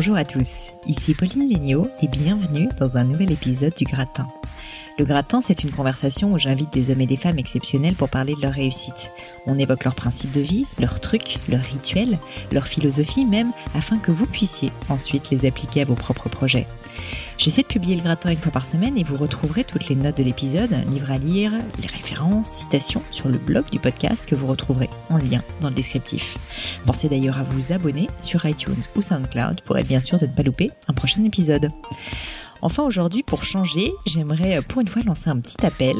Bonjour à tous, ici Pauline Léniaud et bienvenue dans un nouvel épisode du Gratin. Le gratin, c'est une conversation où j'invite des hommes et des femmes exceptionnels pour parler de leur réussite. On évoque leurs principes de vie, leurs trucs, leurs rituels, leur philosophie même, afin que vous puissiez ensuite les appliquer à vos propres projets. J'essaie de publier le gratin une fois par semaine et vous retrouverez toutes les notes de l'épisode, livres à lire, les références, citations sur le blog du podcast que vous retrouverez en lien dans le descriptif. Pensez d'ailleurs à vous abonner sur iTunes ou SoundCloud pour être bien sûr de ne pas louper un prochain épisode. Enfin aujourd'hui, pour changer, j'aimerais euh, pour une fois lancer un petit appel.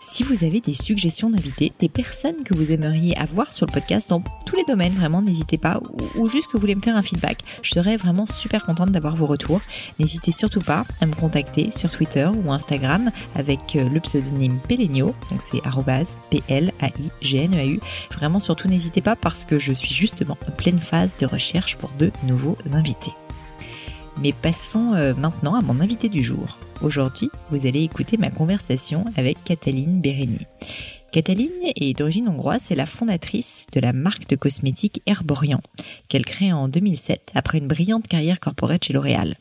Si vous avez des suggestions d'invités, des personnes que vous aimeriez avoir sur le podcast dans tous les domaines, vraiment n'hésitez pas, ou, juste que vous voulez me faire un feedback, je serais vraiment super contente d'avoir vos retours. N'hésitez surtout pas à me contacter sur Twitter ou Instagram avec euh, le pseudonyme Pelenio, donc c'est P-L-A-I-G-N-E-A-U. Vraiment surtout n'hésitez pas parce que je suis justement en pleine phase de recherche pour de nouveaux invités. Mais passons euh, maintenant à mon invité du jour. Aujourd'hui, vous allez écouter ma conversation avec Cataline Bérény. Cataline est d'origine hongroise, c'est la fondatrice de la marque de cosmétiques Herborian, qu'elle crée en 2007 après une brillante carrière corporate chez L'Oréal.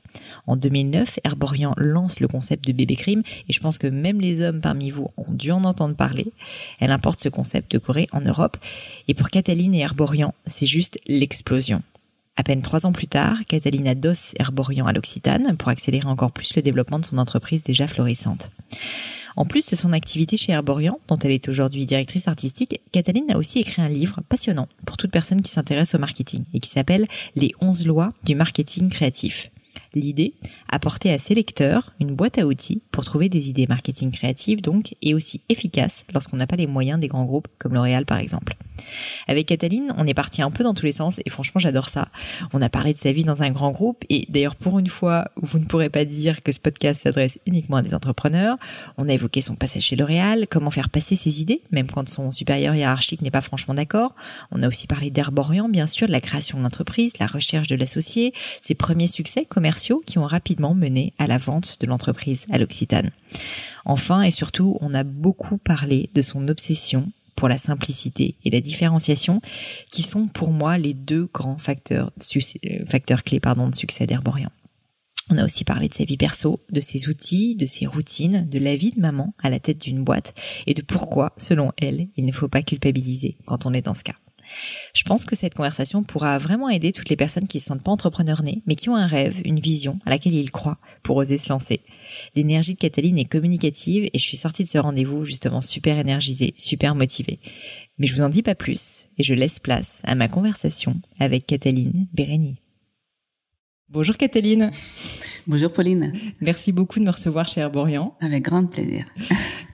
En 2009, Herborian lance le concept de bébé crime et je pense que même les hommes parmi vous ont dû en entendre parler. Elle importe ce concept de Corée en Europe et pour Cataline et Herborian, c'est juste l'explosion. À peine trois ans plus tard, Catalina Dos Herborian à l'Occitane pour accélérer encore plus le développement de son entreprise déjà florissante. En plus de son activité chez Herborian, dont elle est aujourd'hui directrice artistique, Cataline a aussi écrit un livre passionnant pour toute personne qui s'intéresse au marketing et qui s'appelle Les 11 lois du marketing créatif. L'idée, apporter à ses lecteurs une boîte à outils pour trouver des idées marketing créatives donc et aussi efficaces lorsqu'on n'a pas les moyens des grands groupes comme L'Oréal par exemple. Avec Cataline, on est parti un peu dans tous les sens et franchement j'adore ça. On a parlé de sa vie dans un grand groupe et d'ailleurs pour une fois, vous ne pourrez pas dire que ce podcast s'adresse uniquement à des entrepreneurs. On a évoqué son passage chez L'Oréal, comment faire passer ses idées, même quand son supérieur hiérarchique n'est pas franchement d'accord. On a aussi parlé d'Herborian, bien sûr, de la création de l'entreprise, la recherche de l'associé, ses premiers succès commerciaux qui ont rapidement mené à la vente de l'entreprise à l'Occitane. Enfin et surtout, on a beaucoup parlé de son obsession pour la simplicité et la différenciation, qui sont pour moi les deux grands facteurs, euh, clés de succès d'Herborian. On a aussi parlé de sa vie perso, de ses outils, de ses routines, de la vie de maman à la tête d'une boîte et de pourquoi, selon elle, il ne faut pas culpabiliser quand on est dans ce cas. Je pense que cette conversation pourra vraiment aider toutes les personnes qui ne se sentent pas entrepreneurs nés, mais qui ont un rêve, une vision à laquelle ils croient pour oser se lancer. L'énergie de Cataline est communicative et je suis sortie de ce rendez-vous justement super énergisée, super motivée. Mais je vous en dis pas plus et je laisse place à ma conversation avec Cataline Bérény. Bonjour Cataline. Bonjour Pauline. Merci beaucoup de me recevoir chez Herborian. Avec grand plaisir.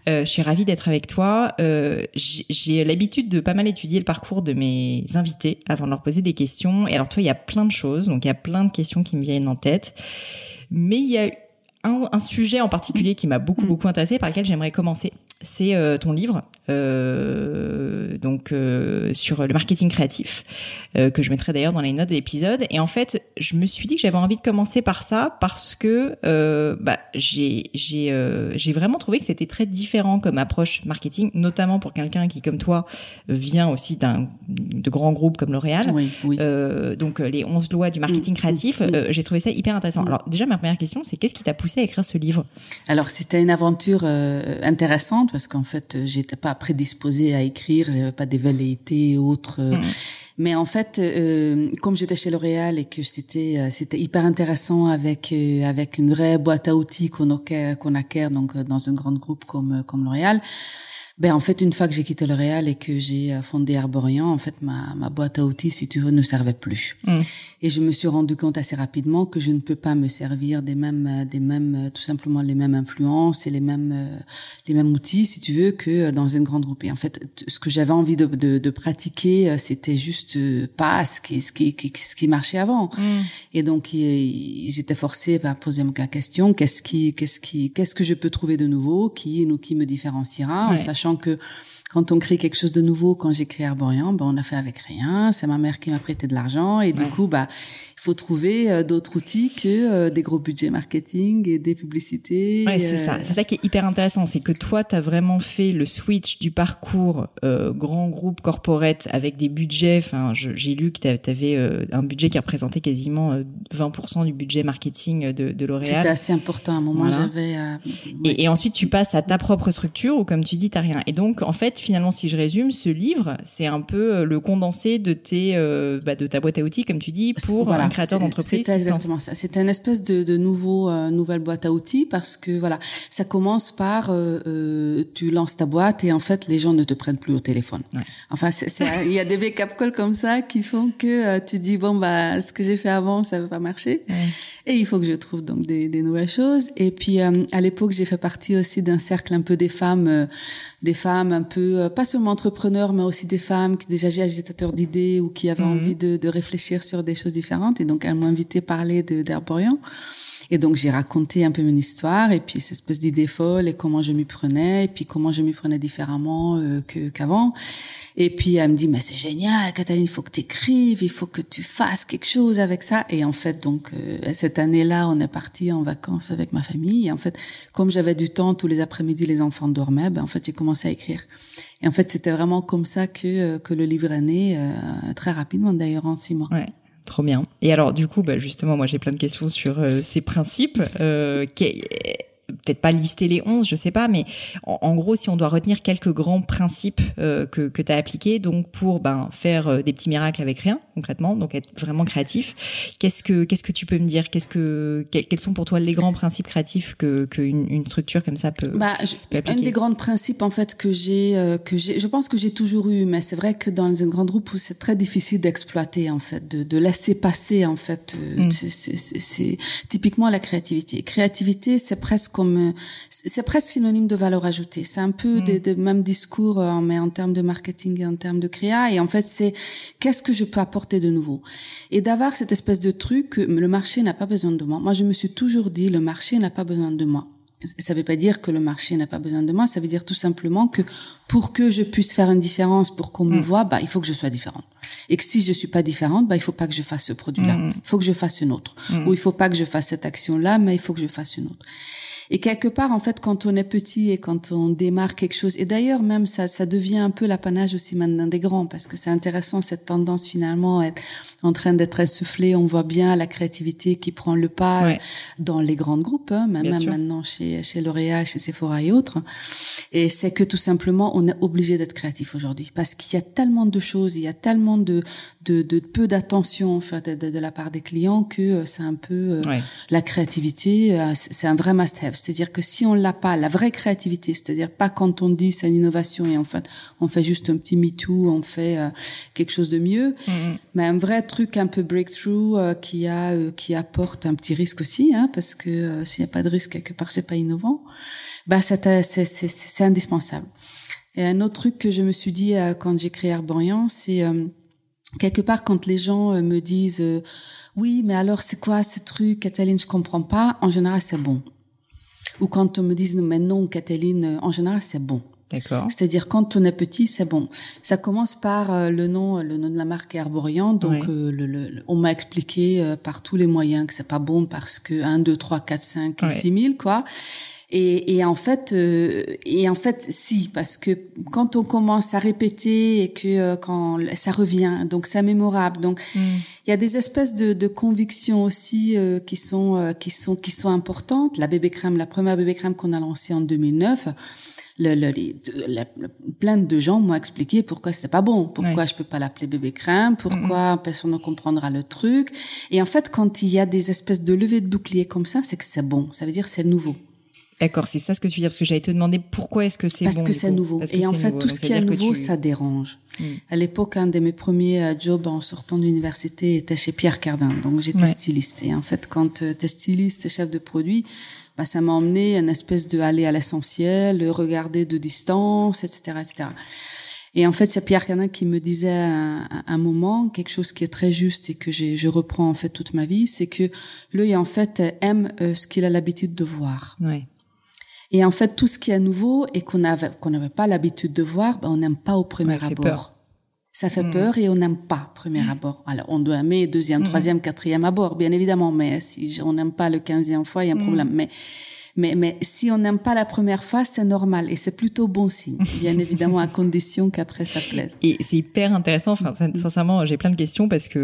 Euh, je suis ravie d'être avec toi. Euh, j'ai l'habitude de pas mal étudier le parcours de mes invités avant de leur poser des questions. Et alors toi, il y a plein de choses, donc il y a plein de questions qui me viennent en tête. Mais il y a un, un sujet en particulier qui m'a beaucoup beaucoup intéressé, par lequel j'aimerais commencer. C'est euh, ton livre, euh, donc euh, sur le marketing créatif, euh, que je mettrai d'ailleurs dans les notes de l'épisode. Et en fait, je me suis dit que j'avais envie de commencer par ça parce que bah, j'ai j'ai j'ai vraiment trouvé que c'était très différent comme approche marketing, notamment pour quelqu'un qui, comme toi, vient aussi d'un de grands groupes comme L'Oréal. Oui, oui. donc les 11 lois du marketing mm, créatif, mm, mm. j'ai trouvé ça hyper intéressant. Alors déjà, ma première question, c'est qu'est-ce qui t'a poussé à écrire ce livre? Alors c'était une aventure euh, intéressante parce qu'en fait j'étais pas prédisposée à écrire, j'avais pas des velléités autres. Euh, mm. Mais en fait, euh, comme j'étais chez L'Oréal et que c'était c'était hyper intéressant avec avec une vraie boîte à outils qu'on qu'on acquiert donc dans un grand groupe comme comme L'Oréal, ben en fait, une fois que j'ai quitté le Réal et que j'ai euh, fondé Arborian, en fait, ma, ma boîte à outils, si tu veux, ne servait plus. Mm. Et je me suis rendu compte assez rapidement que je ne peux pas me servir des mêmes, euh, des mêmes, euh, tout simplement les mêmes influences et les mêmes, les mêmes outils, si tu veux, que dans une grande groupe. Et en fait, ce que j'avais envie de, de, de pratiquer, c'était juste pas ce qui, ce qui, ce qui marchait avant. Mm. Et donc, j'étais forcée à poser ma question qu'est-ce qui, qu'est-ce qui, qu'est-ce que je peux trouver de nouveau, qui, nous, qui me différenciera, en sachant que quand on crée quelque chose de nouveau, quand j'ai créé Arborian, ben on a fait avec rien. C'est ma mère qui m'a prêté de l'argent et du coup, bah faut trouver euh, d'autres outils que euh, des gros budgets marketing et des publicités. Ouais, c'est ça. Euh, c'est ça qui est hyper intéressant, c'est que toi, tu as vraiment fait le switch du parcours grand groupe corporate avec des budgets. Enfin, j'ai lu que tu avais un budget qui représentait quasiment 20% du budget marketing de, de L'Oréal. C'était assez important. À un moment, j'avais. Et, et, ensuite, tu passes à ta propre structure où, comme tu dis, t'as rien. Et donc, en fait, finalement, si je résume, ce livre, c'est un peu le condensé de tes, bah, de ta boîte à outils, comme tu dis, pour voilà créateur d'entreprise. C'est exactement ça. C'est une espèce de, de nouveau euh, nouvelle boîte à outils parce que voilà, ça commence par euh, euh, tu lances ta boîte et en fait les gens ne te prennent plus au téléphone. Ouais. Enfin, il y a des wake-up calls comme ça qui font que tu dis bon bah ce que j'ai fait avant ça veut pas marcher et il faut que je trouve donc des, des nouvelles choses. Et puis à l'époque j'ai fait partie aussi d'un cercle un peu des femmes des femmes un peu, pas seulement entrepreneurs, mais aussi des femmes qui déjà agitateurs d'idées ou qui avaient mhm. envie de, de, réfléchir sur des choses différentes. Et donc, elles m'ont invité à parler d'Herborian. Et donc j'ai raconté un peu mon histoire et puis cette espèce d'idée folle et comment je m'y prenais et puis comment je m'y prenais différemment euh, que qu'avant. Et puis elle me dit mais c'est génial, Cataline, il faut que tu écrives, il faut que tu fasses quelque chose avec ça. Et en fait donc euh, cette année-là, on est parti en vacances avec ma famille. Et en fait, comme j'avais du temps tous les après-midi, les enfants dormaient, ben en fait j'ai commencé à écrire. Et en fait c'était vraiment comme ça que euh, que le livre est né, très rapidement d'ailleurs en six mois. Ouais. Trop bien. Et alors, du coup, bah, justement, moi, j'ai plein de questions sur euh, ces principes. Euh, peut-être pas lister les 11, je sais pas, mais en, gros, si on doit retenir quelques grands principes euh, que, que tu as appliqués, donc pour ben, faire euh, des petits miracles avec rien, concrètement, donc être vraiment créatif, qu'est-ce que qu'est-ce que tu peux me dire? Qu'est-ce que quels sont pour toi les grands principes créatifs que qu'une une structure comme ça peut, bah, Un des grands principes en fait que j'ai euh, que j'ai, je pense que j'ai toujours eu, mais c'est vrai que dans un grand groupe c'est très difficile d'exploiter en fait, de, de laisser passer en fait. Mm. C'est typiquement la créativité. Créativité, c'est presque comme c'est presque synonyme de valeur ajoutée. C'est un peu mm. des, mêmes discours, euh, mais en termes de marketing et en termes de créa. Et en fait, c'est qu'est-ce que je peux apporter de nouveau? Et d'avoir cette espèce de truc, le marché n'a pas besoin de moi. Moi, je me suis toujours dit, le marché n'a pas besoin de moi. Ça ne veut pas dire que le marché n'a pas besoin de moi. Ça veut dire tout simplement que pour que je puisse faire une différence, pour qu'on me mm. voit, bah, il faut que je sois différente. Et que si je suis pas différente, bah, il faut pas que je fasse ce produit-là. Mm. Il faut que je fasse une autre. Ou il faut pas que je fasse cette action-là, mais il faut que je fasse une autre. Et quelque part, en fait, quand on est petit et quand on démarre quelque chose, et d'ailleurs même ça, ça devient un peu l'apanage aussi maintenant des grands, parce que c'est intéressant cette tendance finalement à être en train d'être essoufflée. On voit bien la créativité qui prend le pas dans les grands groupes, hein, même, maintenant chez chez L'Oréal, chez Sephora et autres. Et c'est que tout simplement, on est obligé d'être créatif aujourd'hui, parce qu'il y a tellement de choses, il y a tellement de de, de peu d'attention en fait de, de, la part des clients que euh, c'est un peu euh, la créativité, euh, c'est un vrai must-have. C'est-à-dire que si on l'a pas, la vraie créativité, c'est-à-dire pas quand on dit c'est une innovation et en fait on fait juste un petit MeToo, on fait euh, quelque chose de mieux, mm-hmm. mais un vrai truc un peu breakthrough euh, qui a euh, qui apporte un petit risque aussi, hein, parce que s'il n'y a pas de risque quelque part c'est pas innovant. Bah c'est indispensable. Et un autre truc que je me suis dit quand j'ai créé Arborian, c'est quelque part quand les gens me disent oui, mais alors c'est quoi ce truc, Cataline, je comprends pas. En général, c'est bon. Ou quand on me dit mais non, Cataline, en général, c'est bon. D'accord. C'est-à-dire quand on est petit, c'est bon. Ça commence par euh, le nom, le nom de la marque Arborian. Donc, euh, le, on m'a expliqué euh, par tous les moyens que c'est pas bon parce que 1, 2, 3, 4, 5 et 6 000, quoi. Et, et en fait, euh, et en fait, si, parce que quand on commence à répéter et que euh, quand ça revient, donc c'est mémorable. Donc mm. il y a des espèces de, de convictions aussi euh, qui sont qui sont qui sont importantes. La bébé crème, la première bébé crème qu'on a lancée en 2009. Le, le, les, plein de gens m'ont expliqué pourquoi c'était pas bon, pourquoi je peux pas l'appeler bébé crème, pourquoi personne ne comprendra le truc. Et en fait, quand il y a des espèces de levées de bouclier comme ça, c'est que c'est bon. Ça veut dire c'est nouveau. D'accord, c'est ça ce que tu veux dire, parce que j'allais te demander pourquoi est-ce que c'est bon. Parce que c'est nouveau. et en fait, tout ce qui est nouveau, ça dérange. Hmm. À l'époque, un de mes premiers euh, jobs en sortant d'université était chez Pierre Cardin. Donc, j'étais styliste. Et en fait, quand euh, tu es styliste chef de produit, bah, ça m'a emmené une espèce de aller à l'essentiel, regarder de distance, etc., etc. Et en fait, c'est Pierre Cardin qui me disait à un, moment quelque chose qui est très juste et que je reprends en fait toute ma vie, c'est que l'œil en fait aime euh, ce qu'il a l'habitude de voir. Ouais. Et en fait, tout ce qui est nouveau et qu'on avait qu'on n'avait pas l'habitude de voir, ben, on n'aime pas au premier abord. Peur. Ça fait mm. peur et on n'aime pas premier mm. abord. Alors, on doit aimer deuxième, mm. troisième, quatrième abord, bien évidemment. Mais si on n'aime pas le quinzième fois, il y a un problème. Mais mais, mais si on n'aime pas la première fois, c'est normal et c'est plutôt bon signe, bien évidemment à condition qu'après ça plaise. Et c'est hyper intéressant. Enfin, sincèrement, j'ai plein de questions parce que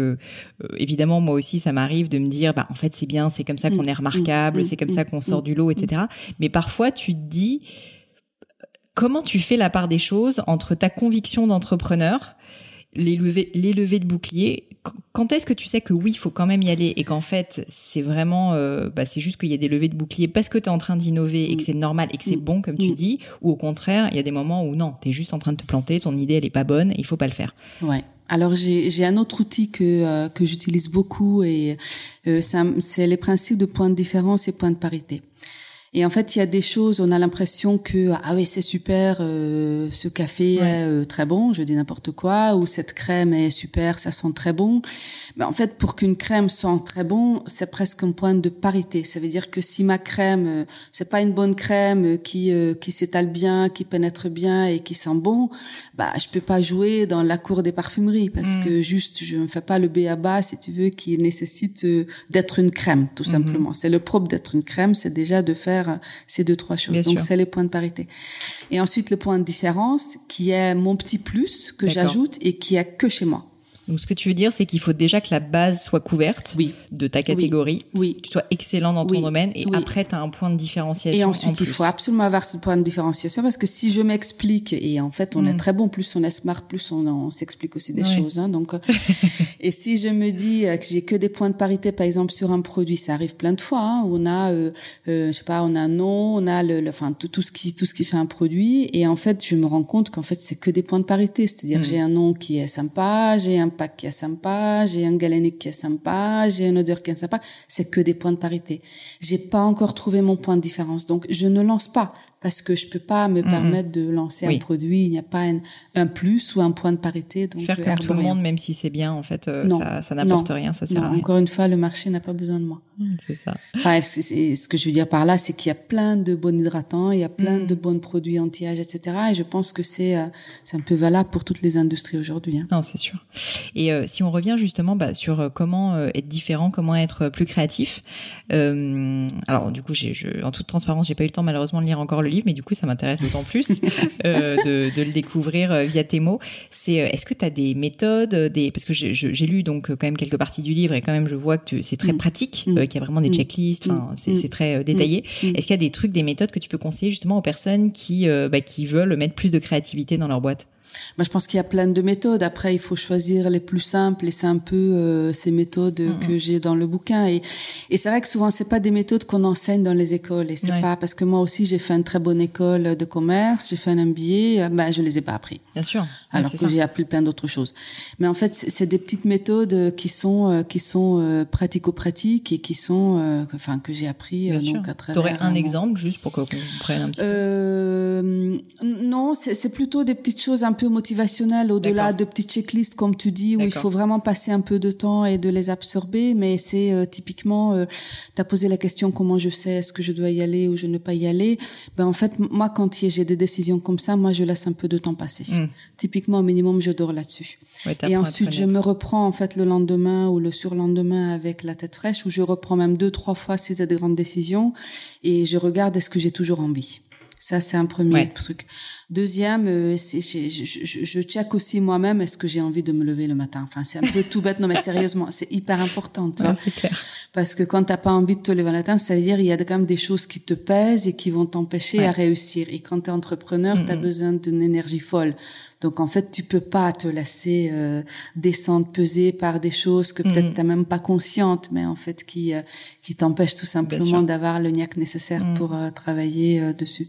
euh, évidemment moi aussi ça m'arrive de me dire, bah en fait c'est bien, c'est comme ça qu'on est remarquable, c'est comme ça qu'on sort du lot, etc. Mais parfois tu te dis comment tu fais la part des choses entre ta conviction d'entrepreneur les levées, les levées de bouclier quand est-ce que tu sais que oui, il faut quand même y aller et qu'en fait, c'est vraiment, euh, bah, c'est juste qu'il y a des levées de bouclier parce que tu es en train d'innover et que c'est normal et que c'est bon, comme tu dis, ou au contraire, il y a des moments où non, tu es juste en train de te planter, ton idée, elle est pas bonne, et il faut pas le faire. Ouais. Alors j'ai un autre outil que euh, que j'utilise beaucoup et euh, c'est les principes de points de différence et points de parité. Et en fait, il y a des choses, on a l'impression que ah oui c'est super, euh, ce café est euh, très bon, je dis n'importe quoi, ou cette crème est super, ça sent très bon. Mais en fait, pour qu'une crème sente très bon, c'est presque un point de parité. Ça veut dire que si ma crème, euh, c'est pas une bonne crème qui qui s'étale bien, qui pénètre bien et qui sent bon, bah je peux pas jouer dans la cour des parfumeries parce mm. que juste je ne fais pas le B à bas si tu veux qui nécessite d'être une crème tout mm-hmm. simplement. C'est le propre d'être une crème, c'est déjà de faire ces deux, trois choses. Donc, c'est les points de parité. Et ensuite, le point de différence, qui est mon petit plus que j'ajoute et qui est que chez moi. Donc, ce que tu veux dire, c'est qu'il faut déjà que la base soit couverte de ta catégorie, oui. que tu sois excellent dans ton domaine, et après, tu as un point de différenciation. Et ensuite, il faut absolument avoir ce point de différenciation, parce que si je m'explique, et en fait, on est mm. très bon, plus on est smart, plus on, s'explique aussi des choses. Hein, donc, et si je me dis euh, que j'ai que des points de parité, par exemple, sur un produit, ça arrive plein de fois. Hein, on a, euh, euh, je sais pas, on a un nom, on a le, enfin tout, tout, ce qui tout ce qui fait un produit, et en fait, je me rends compte qu'en fait, c'est que des points de parité. C'est-à-dire, mm. j'ai un nom qui est sympa, j'ai un qui est sympa, j'ai un galénique qui est sympa, j'ai une odeur qui est sympa. C'est que des points de parité. J'ai pas encore trouvé mon point de différence. Donc, je ne lance pas parce que je peux pas me permettre de lancer un produit. Il n'y a pas un, plus ou un point de parité. Donc faire comme tout le monde, même si c'est bien, en fait, euh, ça, ça n'apporte rien, ça sert à rien. Encore une fois, le marché n'a pas besoin de moi. Mm, c'est ça. Enfin, ce que je veux dire par là, c'est qu'il y a plein de bons hydratants, il y a plein mm. de bons produits anti-âge, etc. Et je pense que c'est euh, c'est un peu valable pour toutes les industries aujourd'hui. Hein. Non, c'est sûr. Et euh, si on revient justement bah, sur comment être différent, comment être plus créatif. alors, du coup, je, en toute transparence, j'ai pas eu le temps malheureusement de lire encore le livre, mais du coup, ça m'intéresse d'autant plus euh, de, de, le découvrir euh, via tes mots. C'est, euh, est-ce que tu as des méthodes, des parce que j'ai lu donc quand même quelques parties du livre et quand même je vois que c'est très mm. pratique. Qu'il y a vraiment des mm. checklists, enfin c'est très détaillé. Est-ce qu'il y a des trucs, des méthodes que tu peux conseiller justement aux personnes qui bah, qui veulent mettre plus de créativité dans leur boîte? Moi, je pense qu'il y a plein de méthodes. Après, il faut choisir les plus simples et c'est un peu euh, ces méthodes que j'ai dans le bouquin. Et, et c'est vrai que souvent, c'est pas des méthodes qu'on enseigne dans les écoles. Et c'est pas parce que moi aussi, j'ai fait une très bonne école de commerce, j'ai fait un MBA, ben, je les ai pas appris. Bien sûr. Alors que j'ai appris plein d'autres choses. Mais en fait, c'est des petites méthodes qui sont euh, qui sont euh, pratico-pratiques et qui sont, enfin, que j'ai appris. Bien donc, sûr. T'aurais un exemple juste pour qu'on comprenne un petit peu? Non, c'est plutôt des petites choses un peu motivationnel au-delà de petites checklists comme tu dis où il faut vraiment passer un peu de temps et de les absorber. Mais c'est euh, typiquement, euh, tu as posé la question comment je sais est-ce que je dois y aller ou je ne pas y aller? Ben en fait moi quand j'ai des décisions comme ça, moi je laisse un peu de temps passer. Hmm. Typiquement au minimum je dors là-dessus. et ensuite je me reprends en fait le lendemain ou le surlendemain avec la tête fraîche ou je reprends même deux trois fois si c'est des grandes décisions et je regarde est-ce que j'ai toujours envie. Ça, c'est un premier truc. Deuxième, euh, c'est, je, je, je, check aussi moi-même est-ce que j'ai envie de me lever le matin? Enfin, c'est un peu tout bête, non mais sérieusement, c'est hyper important, tu vois. c'est clair. Parce que quand t'as pas envie de te lever le matin, ça veut dire il y a quand même des choses qui te pèsent et qui vont t'empêcher à réussir. Et quand t'es entrepreneur, tu as besoin d'une énergie folle. Donc en fait, tu peux pas te laisser euh, descendre, peser par des choses que peut-être tu t'as même pas consciente, mais en fait qui euh, qui t'empêchent tout simplement d'avoir le niaque nécessaire mm. pour travailler dessus.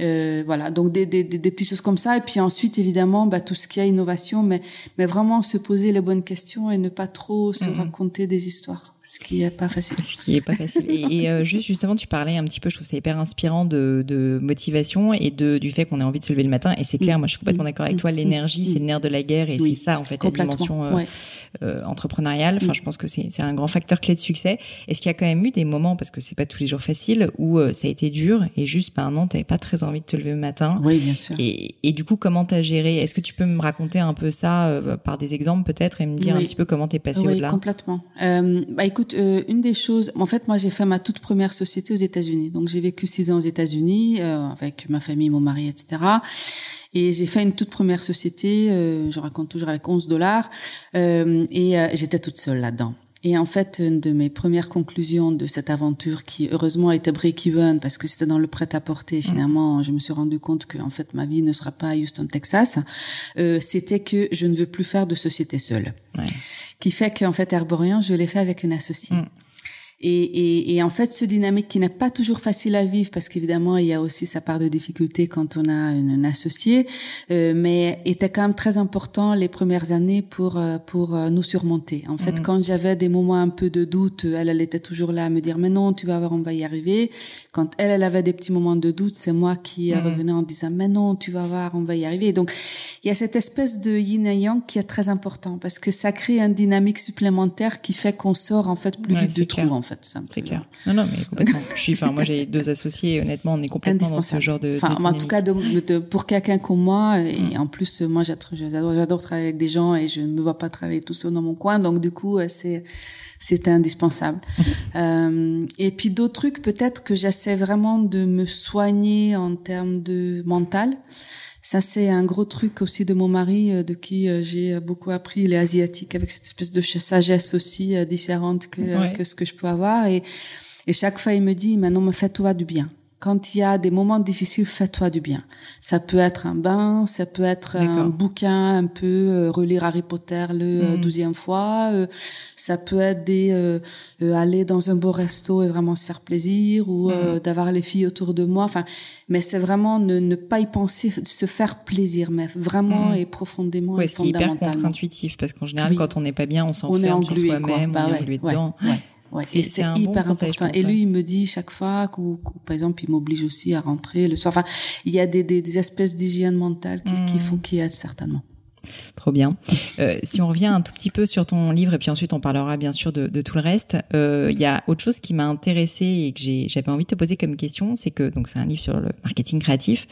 Euh, voilà, donc des, des, des, petites choses comme ça. Et puis ensuite, évidemment, bah, tout ce qui est innovation, mais, mais vraiment se poser les bonnes questions et ne pas trop se mhm. raconter des histoires, ce qui est pas facile. Ce qui est pas facile. et, euh, juste justement, tu parlais un petit peu, je trouve ça hyper inspirant de, de motivation et de du fait qu'on ait envie de se lever le matin. Et c'est clair, moi, je suis complètement d'accord avec toi. L'énergie, c'est le nerf de la guerre et c'est ça en fait la dimension. Euh, euh, entrepreneuriale. Enfin, mm. je pense que c'est un grand facteur clé de succès. Est-ce qu'il y a quand même eu des moments, parce que c'est pas tous les jours facile, où euh, ça a été dur et juste, ben non, t'avais pas très envie de te lever le matin? Oui, bien sûr. Et, et du coup, comment t'as géré? Est-ce que tu peux me raconter un peu ça euh, par des exemples peut-être et me dire un petit peu comment t'es passé au-delà? complètement. Euh, bah écoute, une des choses, en fait, moi j'ai fait ma toute première société aux États-Unis. Donc j'ai vécu six ans aux États-Unis avec ma famille, mon mari, etc. Et j'ai fait une toute première société, euh, je raconte toujours avec 11 dollars, euh, et euh, j'étais toute seule là-dedans. Et en fait, une de mes premières conclusions de cette aventure, qui heureusement était break-even parce que c'était dans le prêt-à-porter, mmh. finalement, je me suis rendu compte que en fait ma vie ne sera pas à Houston, Texas. Euh, c'était que je ne veux plus faire de société seule. Ouais. Qui fait qu'en fait Herborian, je l'ai fait avec une associée. Mmh. Et, et, et, en fait, ce dynamique qui n'est pas toujours facile à vivre, parce qu'évidemment, il y a aussi sa part de difficulté quand on a une, une associée, euh, mais était quand même très important les premières années pour euh, pour euh, nous surmonter. En fait, mhm. quand j'avais des moments un peu de doute, elle, elle était toujours là à me dire, mais non, tu vas voir, on va y arriver. Quand elle, elle avait des petits moments de doute, c'est moi qui mhm. revenais en disant, mais non, tu vas voir, on va y arriver. donc, il y a cette espèce de yin et yang qui est très important, parce que ça crée une dynamique supplémentaire qui fait qu'on sort en fait plus vite du trou, en fait. C'est clair. Non, non, mais complètement. je suis, enfin, moi, j'ai deux associés. Honnêtement, on est complètement dans ce genre de. Enfin, en tout cas, de, pour quelqu'un comme moi, et mm. en plus, moi, j'adore, j'adore travailler avec des gens et je ne me vois pas travailler tout seul dans mon coin. Donc, du coup, euh, c'est, c'est indispensable. euh, et puis d'autres trucs, peut-être que j'essaie vraiment de me soigner en termes de mental. Ça, c'est un gros truc aussi de mon mari, euh, de qui euh, j'ai beaucoup appris. Il est asiatique, avec cette espèce de sagesse aussi euh, différente que, que ce que je peux avoir. Et, et chaque fois, il me dit, maintenant, me fais-toi du bien quand il y a des moments difficiles, fais-toi du bien. Ça peut être un bain, ça peut être un bouquin, un peu euh, relire Harry Potter le euh, hmm. douzième fois. Euh, ça peut être des aller dans un beau resto et vraiment se faire plaisir ou hmm. d'avoir les filles autour de moi. Enfin, mais c'est vraiment ne, ne, pas y penser, se faire plaisir, mais vraiment hmm. et profondément. Ouais, ce qui est hyper contre-intuitif parce qu'en général, quand on n'est pas bien, on s'enferme sur soi-même, bah on est englué dedans. Ouais, c'est hyper important. Et lui, il me dit chaque fois, que, par exemple, il m'oblige aussi à rentrer le soir. Enfin, il y a des, des, des espèces d'hygiène mentale qui, mmh. qui font qu'il y a certainement. Trop bien. Euh, si on revient un tout petit peu sur ton livre et puis ensuite on parlera bien sûr de, de tout le reste, euh, il y a autre chose qui m'a intéressé et que j'avais envie de te poser comme question, c'est que donc c'est un livre sur le marketing créatif.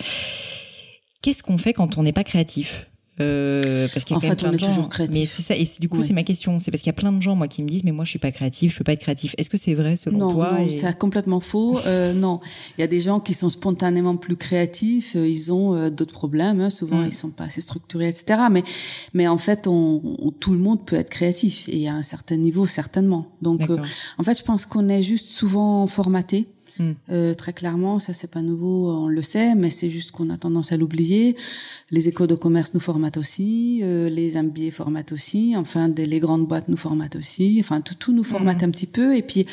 Qu'est-ce qu'on fait quand on n'est pas créatif? Euh, parce qu'il y a en fait, plein de gens. Mais c'est ça, et du coup, c'est ma question. C'est parce qu'il y a plein de gens, moi, qui me disent, mais moi, je suis pas créatif, je peux pas être créatif. Est-ce que c'est vrai selon toi Non, c'est complètement faux. Euh, non, il y a des gens qui sont spontanément plus créatifs. Euh, ils ont euh, d'autres problèmes. Hein. Souvent, mm. ils sont pas assez structurés, etc. Mais, mais en fait, on, tout le monde peut être créatif et à un certain niveau, certainement. Donc, en fait, je pense qu'on est juste souvent formaté. Mm. Euh, très clairement, ça c'est pas nouveau, on le sait, mais c'est juste qu'on a tendance à l'oublier. Les écoles de commerce nous formatent aussi, euh, les MBA formatent aussi, enfin des, les grandes boîtes nous formatent aussi, enfin tout, tout nous formate mm. un petit peu. Et puis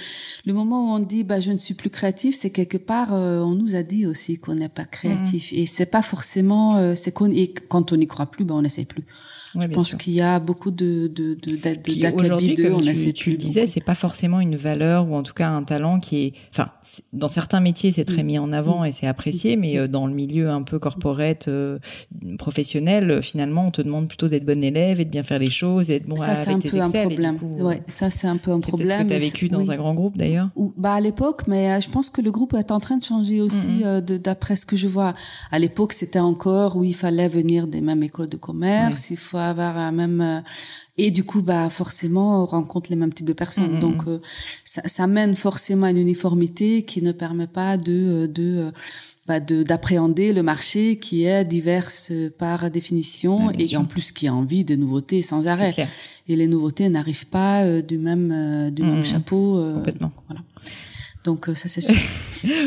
le moment où on dit bah je ne suis plus créatif, c'est quelque part euh, on nous a dit aussi qu'on n'est pas créatif. Mm. Et c'est pas forcément, c'est qu'on et quand on n'y croit plus, bah on n'essaie plus. Je pense qu'il y a beaucoup de de de Aujourd'hui, comme tu, tu le disais, c'est pas forcément une valeur ou en tout cas un talent qui est. Enfin, dans certains métiers, c'est très mm. mis en avant et c'est apprécié, mais euh, dans le milieu un peu corporate, euh, professionnel, finalement, on te demande plutôt d'être bon élève et de bien faire les choses et d'être bon ça, avec tes un problème. ouais, ça c'est un peu un problème. C'est ce que tu as vécu dans un grand groupe d'ailleurs. Bah à l'époque, mais euh, je pense que le groupe est en train de changer aussi, d'après ce que je vois. À l'époque, c'était encore où il fallait venir des mêmes écoles de commerce, il faut avoir un même et du coup bah forcément on rencontre les mêmes types de personnes mm-hmm. donc euh, ça, ça, mène forcément à une uniformité qui ne permet pas de de bah, d'appréhender le marché qui est diverse par définition et en plus qui a envie de nouveautés sans arrêt et les nouveautés n'arrivent pas euh, du même euh, du même mm-hmm. chapeau complètement voilà donc ça c'est sûr.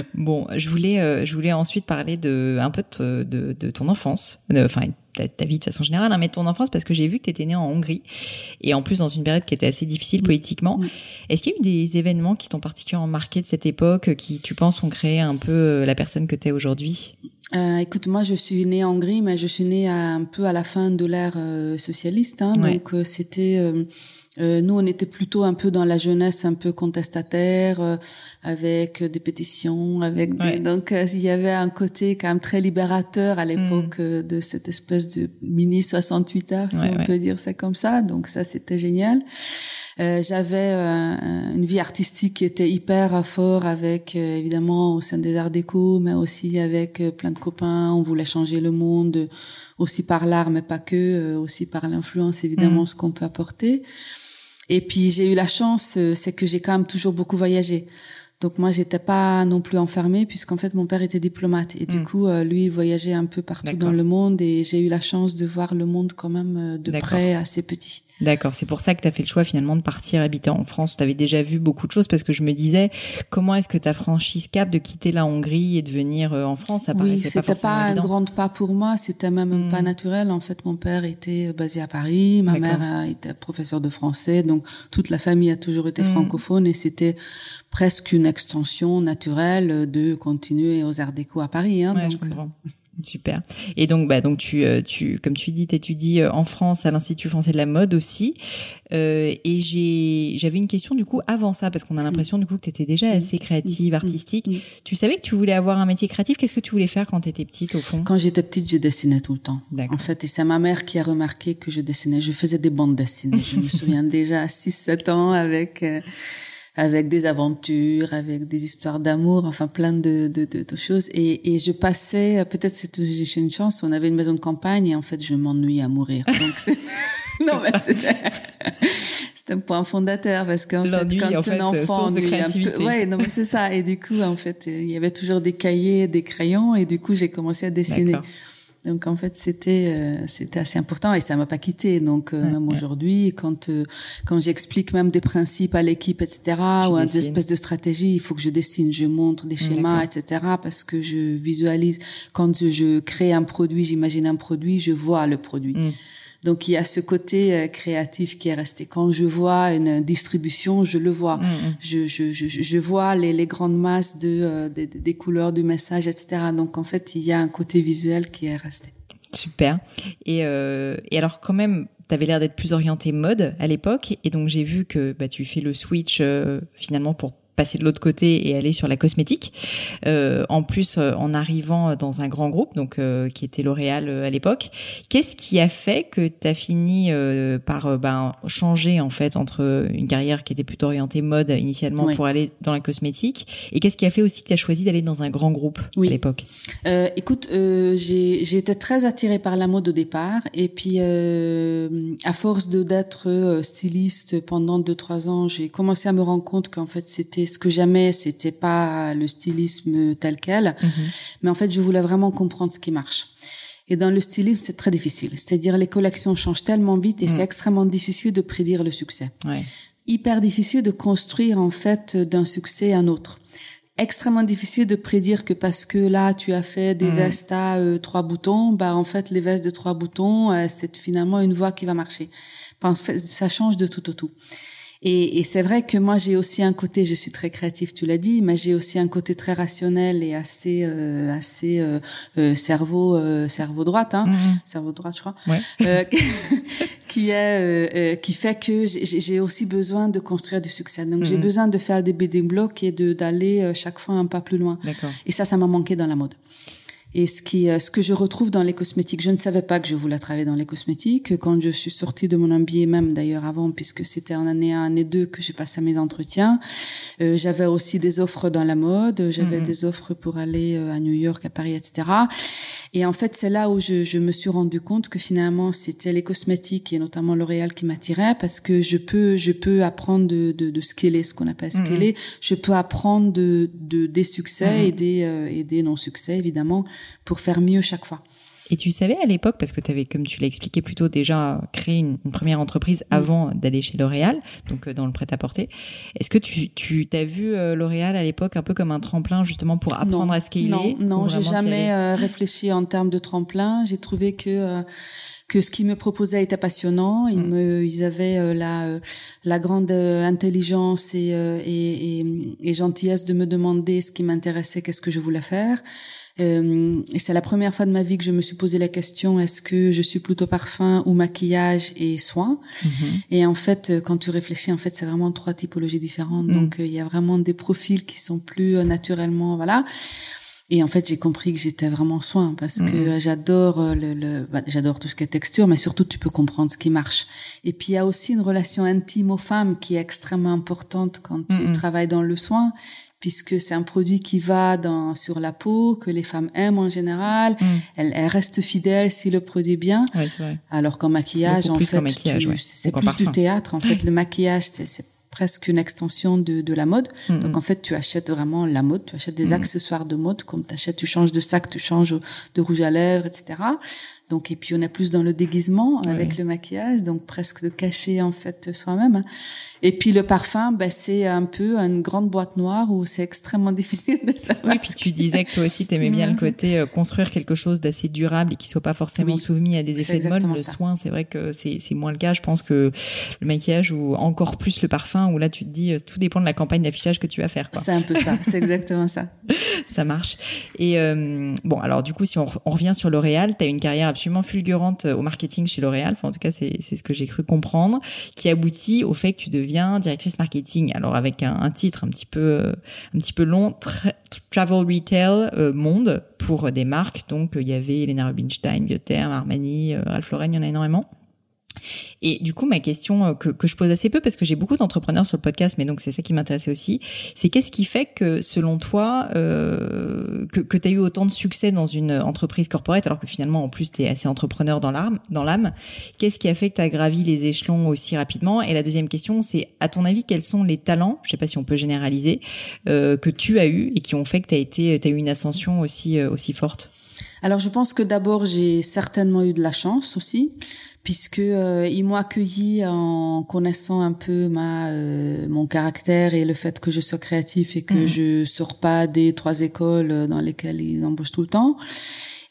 bon, je voulais je voulais ensuite parler de un peu de, de, de ton enfance, enfin ta, vie de façon générale, hein, mais ton enfance, parce que j'ai vu que tu étais né en Hongrie, et en plus dans une période qui était assez difficile politiquement. Est-ce qu'il y a eu des événements qui t'ont particulièrement marqué de cette époque, qui, tu penses, ont créé un peu euh, la personne que tu es aujourd'hui? Euh, écoute, moi, je suis née en Hongrie, mais je suis née un peu à la fin de l'ère euh, socialiste. Hein, Donc, euh, c'était euh, nous, on était plutôt un peu dans la jeunesse, un peu contestataire, euh, avec des pétitions, avec des... donc euh, il y avait un côté quand même très libérateur à l'époque mm. de cette espèce de mini 68 heures, si on peut dire ça comme ça. Donc ça, c'était génial. J'avais une vie artistique qui était hyper fort, avec évidemment au sein des Arts Déco, mais aussi avec plein de copains. On voulait changer le monde, aussi par l'art, mais pas que, aussi par l'influence évidemment, mm. ce qu'on peut apporter. Et puis j'ai eu la chance, euh, c'est que j'ai quand même toujours beaucoup voyagé. Donc moi, j'étais pas non plus enfermée puisqu'en fait mon père était diplomate et du hmm. coup euh, lui il voyageait un peu partout dans le monde et j'ai eu la chance de voir le monde quand même euh, de près assez petit. D'accord, c'est pour ça que tu as fait le choix finalement de partir habiter en France. Tu avais déjà vu beaucoup de choses parce que je me disais comment est-ce que tu as franchi ce cap de quitter la Hongrie et de venir euh, en France Ça oui, c'était pas, un grand pas pour moi, c'était même pas hmm. naturel. En fait, mon père était basé à Paris, ma mère était professeure de français, donc toute la famille a toujours été hmm. francophone et c'était presque une extension naturelle de continuer aux Arts Déco à Paris. Hein, donc, je comprends. Super. Et donc, bah, donc tu, euh, tu, comme tu dis, t'étudies euh, en France à l'Institut français de la mode aussi. Euh, et j'ai, j'avais une question du coup avant ça parce qu'on a l'impression du coup que t'étais déjà mm. assez créative, artistique. Mm. Tu savais que tu voulais avoir un métier créatif? Qu'est-ce que tu voulais faire quand t'étais petite au fond? Quand j'étais petite, je dessinais tout le temps. En fait, et c'est ma mère qui a remarqué que je dessinais. Je faisais des bandes dessinées. je me souviens déjà à 6-7 ans avec avec des aventures, avec des histoires d'amour, enfin plein de, de, de, choses. Et, et je passais, peut-être c'était une chance, on avait une maison de campagne et en fait je m'ennuyais à mourir. Donc non mais c'était c'était un point fondateur parce qu'en fait quand en fait, un enfant. Un peu, ouais non mais c'est ça et du coup en fait il y avait toujours des cahiers, des crayons et du coup j'ai commencé à dessiner. Donc en fait c'était euh, c'était assez important et ça m'a pas quitté. Donc euh, même aujourd'hui quand euh, quand j'explique même des principes à l'équipe etc ou des espèces de stratégies, il faut que je dessine, je montre des schémas etc parce que je visualise. Quand je, crée un produit, j'imagine un produit, je vois le produit. Mm. Donc il y a ce côté euh, créatif qui est resté. Quand je vois une distribution, je le vois. Mm, mm. Je, je, je, je, vois les, les, grandes masses de, euh, des couleurs du message, etc. Donc en fait, il y a un côté visuel qui est resté. Super. Et, euh, et alors quand même, tu avais l'air d'être plus orienté mode à l'époque, et donc j'ai vu que bah, tu fais le switch euh, finalement pour passer de l'autre côté et aller sur la cosmétique. Euh, en plus, euh, en arrivant dans un grand groupe, donc euh, qui était L'Oréal à l'époque, qu'est-ce qui a fait que tu as fini par ben, changer en fait entre une carrière qui était plutôt orientée mode initialement pour aller dans la cosmétique et qu'est-ce qui a fait aussi que tu as choisi d'aller dans un grand groupe à l'époque? Écoute, j'ai été très attirée par la mode au départ et puis à force de d'être styliste pendant deux trois ans, j'ai commencé à me rendre compte qu'en fait c'était ce que j'aimais, c'était pas le stylisme tel quel, mhm. mais en fait, je voulais vraiment comprendre ce qui marche. Et dans le stylisme, c'est très difficile. C'est-à-dire, les collections changent tellement vite et c'est mhm. extrêmement difficile de prédire le succès. Hyper difficile de construire, en fait, d'un succès un autre. Extrêmement difficile de prédire que parce que là, tu as fait des mhm. vestes à euh, trois boutons, bah, en fait, les vestes de trois boutons, euh, c'est finalement une voie qui va marcher. ça change de tout au tout. Et, et c'est vrai que moi j'ai aussi un côté, je suis très créatif, tu l'as dit, mais j'ai aussi un côté très rationnel et assez euh, assez euh, euh cerveau euh, cerveau droite, hein, mm-hmm. cerveau droite, je crois, ouais. qui est qui fait que j'ai aussi besoin de construire du succès. Donc j'ai mm-hmm. besoin de faire des BD blocs et de d'aller chaque fois un pas plus loin. Et ça, ça m'a manqué dans la mode. Et ce qui, euh, ce que je retrouve dans les cosmétiques, je ne savais pas que je voulais travailler dans les cosmétiques. Quand je suis sortie de mon MBA, même d'ailleurs avant, puisque c'était en année 1, année 2 que j'ai passé mes entretiens, euh, j'avais aussi des offres dans la mode, j'avais mhm. des offres pour aller euh, à New York, à Paris, etc. Et en fait, c'est là où je, je, me suis rendu compte que finalement, c'était les cosmétiques et notamment L'Oréal qui m'attiraient parce que je peux, je peux apprendre de, de, de scaler, ce qu'on appelle scaler. Je peux apprendre de, de des succès mhm. et des, et des non-succès, évidemment pour faire mieux chaque fois. Et tu savais à l'époque, parce que tu avais, comme tu l'as expliqué plus tôt, déjà créé une, première entreprise avant d'aller chez L'Oréal, donc euh, dans le prêt-à-porter. Est-ce que tu, tu t'as vu euh, L'Oréal à l'époque un peu comme un tremplin justement pour apprendre à scaler Non, non, j'ai jamais euh, réfléchi en termes de tremplin. J'ai trouvé que que ce qu'ils me proposaient était passionnant. Ils mm. me, ils avaient la la grande intelligence et, et, et, et gentillesse de me demander ce qui m'intéressait, qu'est-ce que je voulais faire. Euh, et c'est la première fois de ma vie que je me suis posé la question est-ce que je suis plutôt parfum ou maquillage et soins mhm. Et en fait, euh, quand tu réfléchis, en fait, c'est vraiment trois typologies différentes. Mhm. Donc, euh, il y a vraiment des profils qui sont plus naturellement, voilà. Et en fait, j'ai compris que j'étais vraiment soin parce que mhm. j'adore le, le bah, j'adore tout ce qui est texture, mais surtout tu peux comprendre ce qui marche. Et puis il y a aussi une relation intime aux femmes qui est extrêmement importante quand tu travailles dans le soin puisque c'est un produit qui va dans, sur la peau, que les femmes aiment en général. Mm. Elles, restent fidèles si le produit est bien. Ouais, vrai. Alors qu'en maquillage, en fait, c'est plus du théâtre. En fait, le maquillage, c'est presque une extension de, de la mode. Mm, Donc mm. en fait, tu achètes vraiment la mode, tu achètes des accessoires de mode, comme tu achètes, tu changes de sac, tu changes de rouge à lèvres, etc. Donc et puis on est plus dans le déguisement avec le maquillage, donc presque de cacher en fait soi-même. Et puis le parfum, bah, c'est un peu une grande boîte noire où c'est extrêmement difficile de savoir. Oui, puis tu disais que toi aussi, tu aimais bien le côté euh, construire quelque chose d'assez durable et qui soit pas forcément soumis à des effets de mode. Le soin, c'est vrai que c'est moins le cas. Je pense que le maquillage ou encore plus le parfum, où là tu te dis, euh, tout dépend de la campagne d'affichage que tu vas faire. C'est un peu ça, c'est exactement ça. ça marche. Et euh, bon, alors du coup, si on, on revient sur L'Oréal, tu as une carrière absolument fulgurante au marketing chez L'Oréal. Enfin, en tout cas, c'est ce que j'ai cru comprendre, qui aboutit au fait que tu deviens directrice marketing. Alors avec un, titre un petit peu euh, un petit peu long, Travel Retail euh, Monde pour des marques. Donc il y avait Elena Rubinstein, Biotherm, Armani, euh, Ralph Lauren, il y en a énormément. Et du coup, ma question euh, que, je pose assez peu, parce que j'ai beaucoup d'entrepreneurs sur le podcast, mais donc c'est ça qui m'intéressait aussi, c'est qu'est-ce qui fait que, selon toi, euh, que, tu as eu autant de succès dans une entreprise corporate, alors que finalement, en plus, tu es assez entrepreneur dans l'âme? Qu'est-ce qui a fait que tu as gravi les échelons aussi rapidement? Et la deuxième question, c'est, à ton avis, quels sont les talents, je sais pas si on peut généraliser, euh, que tu as eu et qui ont fait que tu as, eu une ascension aussi, euh, aussi forte? Alors je pense que d'abord j'ai certainement eu de la chance aussi puisque euh, ils m'ont accueilli en connaissant un peu ma euh, mon caractère et le fait que je sois créatif et que mhm. je sors pas des trois écoles dans lesquelles ils embauchent tout le temps.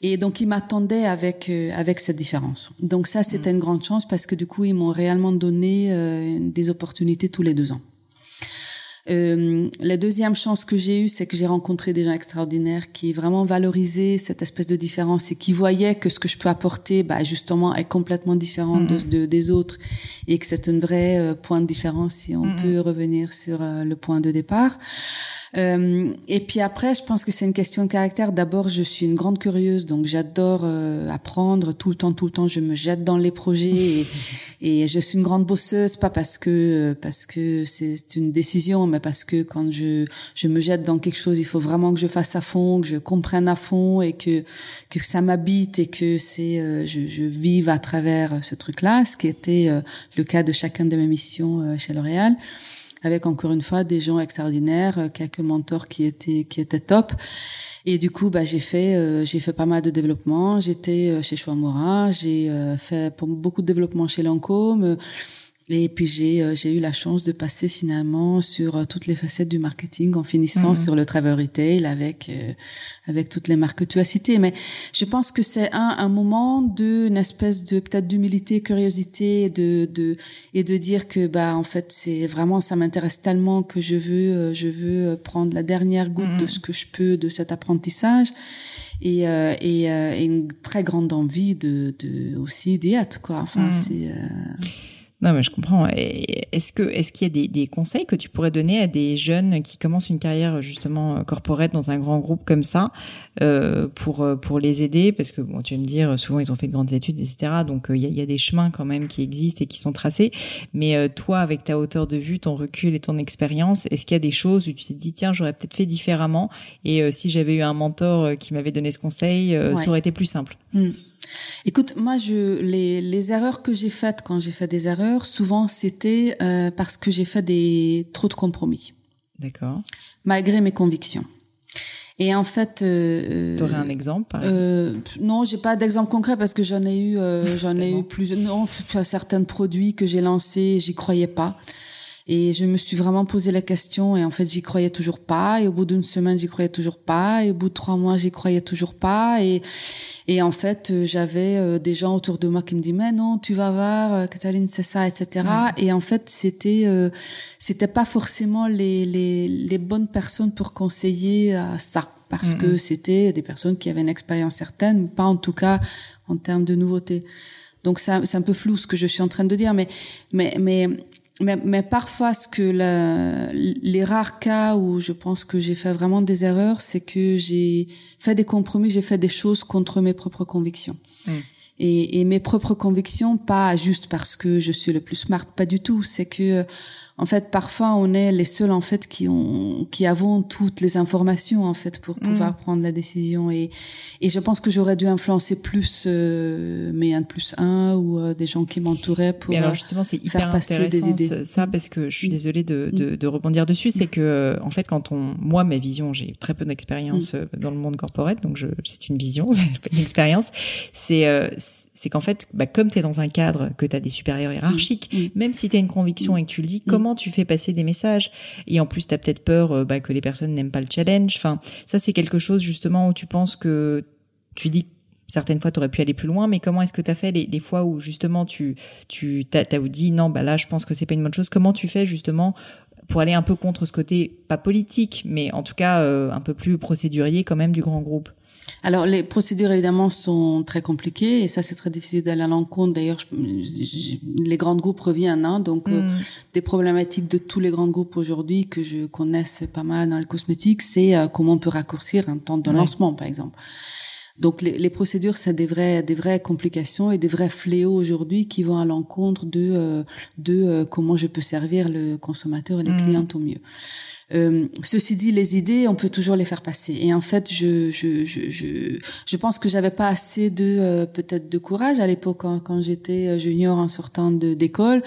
Et donc ils m'attendaient avec euh, avec cette différence. Donc ça c'était mhm. une grande chance parce que du coup ils m'ont réellement donné des opportunités tous les deux ans. Euh, la deuxième chance que j'ai eue, c'est que j'ai rencontré des gens extraordinaires qui vraiment valorisaient cette espèce de différence et qui voyaient que ce que je peux apporter, bah, justement, est complètement différent de, mm-hmm. des autres et que c'est un vrai euh, point de différence si on mm-hmm. peut revenir sur euh, le point de départ. Euh, et puis après, je pense que c'est une question de caractère. D'abord, je suis une grande curieuse, donc j'adore euh, apprendre tout le temps, tout le temps. Je me jette dans les projets et, et je suis une grande bosseuse, pas parce que parce que c'est une décision, mais parce que quand je je me jette dans quelque chose, il faut vraiment que je fasse à fond, que je comprenne à fond et que que ça m'habite et que c'est euh, je, je vive à travers ce truc-là, ce qui était le cas de chacun de mes missions chez L'Oréal avec encore une fois des gens extraordinaires, euh, quelques mentors qui étaient qui étaient top. Et du coup, bah, j'ai fait euh, j'ai fait pas mal de développement. J'étais euh, chez Chouamora, j'ai fait beaucoup de développement chez Lancôme. Et puis j'ai euh, eu la chance de passer finalement sur euh, toutes les facettes du marketing en finissant mhm. sur le travel retail avec euh, avec toutes les marques que tu as citées. Mais je pense que c'est un un moment de une espèce de peut-être d'humilité, curiosité, de de et de dire que bah en fait c'est vraiment ça m'intéresse tellement que je veux je veux prendre la dernière goutte de mhm. ce que je peux de cet apprentissage et, euh, et, et, une très grande envie de, de aussi d'y être quoi enfin mhm. c'est non, mais je comprends. Est-ce que est-ce qu'il y a des, des, conseils que tu pourrais donner à des jeunes qui commencent une carrière justement corporate dans un grand groupe comme ça euh, pour pour les aider? Parce que bon, tu vas me dire, souvent ils ont fait de grandes études, etc. Donc euh, il y, a, y, a, des chemins quand même qui existent et qui sont tracés. Mais euh, toi, avec ta hauteur de vue, ton recul et ton expérience, est-ce qu'il y a des choses où tu t'es dit tiens, j'aurais peut-être fait différemment? Et euh, si j'avais eu un mentor qui m'avait donné ce conseil, ça aurait été plus simple. Hmm. Écoute, moi, je, les, les erreurs que j'ai faites quand j'ai fait des erreurs, souvent c'était euh, parce que j'ai fait des trop de compromis. D'accord. Malgré mes convictions. Et en fait, euh, tu aurais un exemple, par exemple? euh, Non, j'ai pas d'exemple concret parce que j'en ai eu, euh, j'en ai eu plus. Non, certains produits que j'ai lancés, j'y croyais pas. Et je me suis vraiment posé la question et en fait j'y croyais toujours pas. Et au bout d'une semaine j'y croyais toujours pas. Et au bout de trois mois j'y croyais toujours pas. Et et en fait, euh, j'avais euh, des gens autour de moi qui me disaient mais non, tu vas voir, euh, Cataline, c'est ça, etc. Et en fait, c'était c'était pas forcément les, les, les bonnes personnes pour conseiller à ça, parce que c'était des personnes qui avaient une expérience certaine, pas en tout cas en termes de nouveauté. Donc c'est un peu flou ce que je suis en train de dire, mais mais mais mais, mais, parfois, ce que la, les rares cas où je pense que j'ai fait vraiment des erreurs, c'est que j'ai fait des compromis, j'ai fait des choses contre mes propres convictions. Mm. Et, et, mes propres convictions, pas juste parce que je suis le plus smart, pas du tout. C'est que en fait, parfois, on est les seuls en fait qui ont, qui avons toutes les informations en fait pour pouvoir mm. prendre la décision. Et, et je pense que j'aurais dû influencer plus euh, mes un plus un ou euh, des gens qui m'entouraient pour alors justement, c'est hyper faire passer des idées. Ça, parce que je suis mm. désolée de, de, mm. de rebondir dessus, c'est que euh, en fait, quand on, moi, ma vision, j'ai très peu d'expérience euh, dans le monde corporate, donc c'est une vision, c'est une expérience. C'est, c'est qu'en fait, bah, comme tu es dans un cadre que tu as des supérieurs hiérarchiques, même si tu as une conviction et que tu le dis, comment tu fais passer des messages. Et en plus, tu as peut-être peur euh, bah, que les personnes n'aiment pas le challenge. Enfin, ça, c'est quelque chose justement où tu penses que tu dis certaines fois tu aurais pu aller plus loin. Mais comment est-ce que tu as fait les, fois où justement tu tu t'as, dit non bah là je pense que c'est pas une bonne chose. Comment tu fais justement pour aller un peu contre ce côté pas politique mais en tout cas euh, un peu plus procédurier quand même du grand groupe? Alors les procédures évidemment sont très compliquées et ça c'est très difficile d'aller à l'encontre. D'ailleurs, les grands groupes reviennent, hein, donc euh, mm. des problématiques de tous les grands groupes aujourd'hui que je connaisse pas mal dans les cosmétiques, c'est euh, comment on peut raccourcir un temps de lancement, par exemple. Donc les, les procédures, c'est des vraies, des vraies complications et des vrais fléaux aujourd'hui qui vont à l'encontre de, euh, de comment je peux servir le consommateur et les mm. clients au mieux. Euh, ceci dit, les idées, on peut toujours les faire passer. Et en fait, je je je je, je pense que j'avais pas assez de euh, peut-être de courage à l'époque quand, quand j'étais euh, junior en sortant de d'école.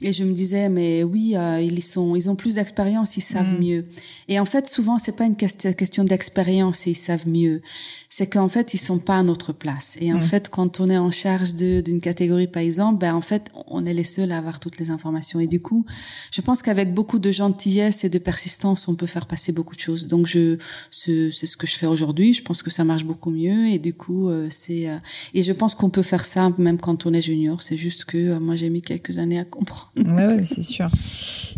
Et je me disais, mais oui, euh, ils sont, ils ont plus d'expérience, ils savent mm. mieux. Et en fait, souvent, c'est pas une question d'expérience et ils savent mieux. C'est qu'en fait, ils sont pas à notre place. Et en mm. fait, quand on est en charge d'une catégorie, par exemple, ben en fait, on est les seuls à avoir toutes les informations. Et du coup, je pense qu'avec beaucoup de gentillesse et de persistance, on peut faire passer beaucoup de choses. Donc, je, c'est ce que je fais aujourd'hui. Je pense que ça marche beaucoup mieux. Et du coup, euh, c'est, euh, et je pense qu'on peut faire ça même quand on est junior. C'est juste que moi, j'ai mis quelques années à comprendre. Ouais, ouais c'est sûr.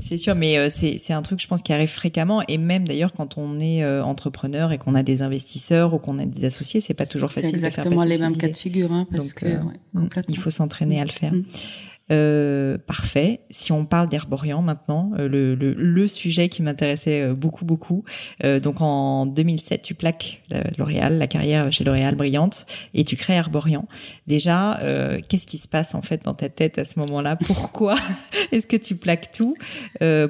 C'est sûr, mais euh, c'est, c'est un truc, je pense, qui arrive fréquemment. Et même d'ailleurs, quand on est euh, entrepreneur et qu'on a des investisseurs ou qu'on a des associés, c'est pas toujours facile. C'est exactement les mêmes cas de figure, hein, parce que euh, il faut s'entraîner à le faire. Euh, parfait. Si on parle d'Herborian maintenant, euh, le, le, le, sujet qui m'intéressait euh, beaucoup, beaucoup. donc en 2007, tu plaques L'Oréal, la carrière chez L'Oréal brillante, et tu crées Herborian. Déjà, qu'est-ce qui se passe en fait dans ta tête à ce moment-là? Pourquoi est-ce que tu plaques tout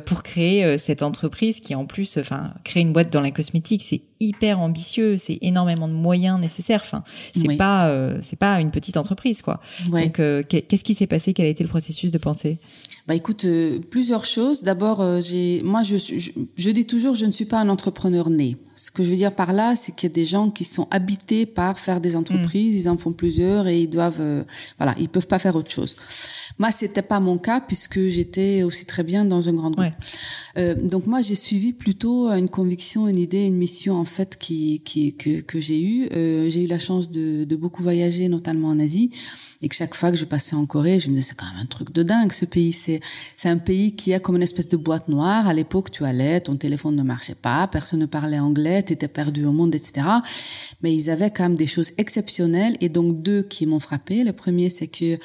pour créer cette entreprise qui en plus, enfin, créer une boîte dans la cosmétique, c'est hyper ambitieux, c'est énormément de moyens nécessaires. Enfin, c'est pas c'est pas une petite entreprise quoi. Donc qu'est-ce qui s'est passé? Quel a été le processus de pensée bah écoute, euh, plusieurs choses. D'abord, euh, j'ai, moi, je, je, je, dis toujours, je ne suis pas un entrepreneur né. Ce que je veux dire par là, c'est qu'il y a des gens qui sont habités par faire des entreprises, ils en font plusieurs et ils doivent, euh, voilà, ils peuvent pas faire autre chose. Moi, c'était pas mon cas puisque j'étais aussi très bien dans un grand groupe. Euh, donc moi, j'ai suivi plutôt une conviction, une idée, une mission en fait qui, qui que, que j'ai eu. Euh, j'ai eu la chance de, de beaucoup voyager, notamment en Asie et que chaque fois que je passais en Corée, je me disais c'est quand même un truc de dingue ce pays. C'est c'est un pays qui a comme une espèce de boîte noire. À l'époque, tu allais, ton téléphone ne marchait pas, personne ne parlait anglais, tu étais perdu au monde, etc. Mais ils avaient quand même des choses exceptionnelles et donc deux qui m'ont frappé. Le premier, c'est que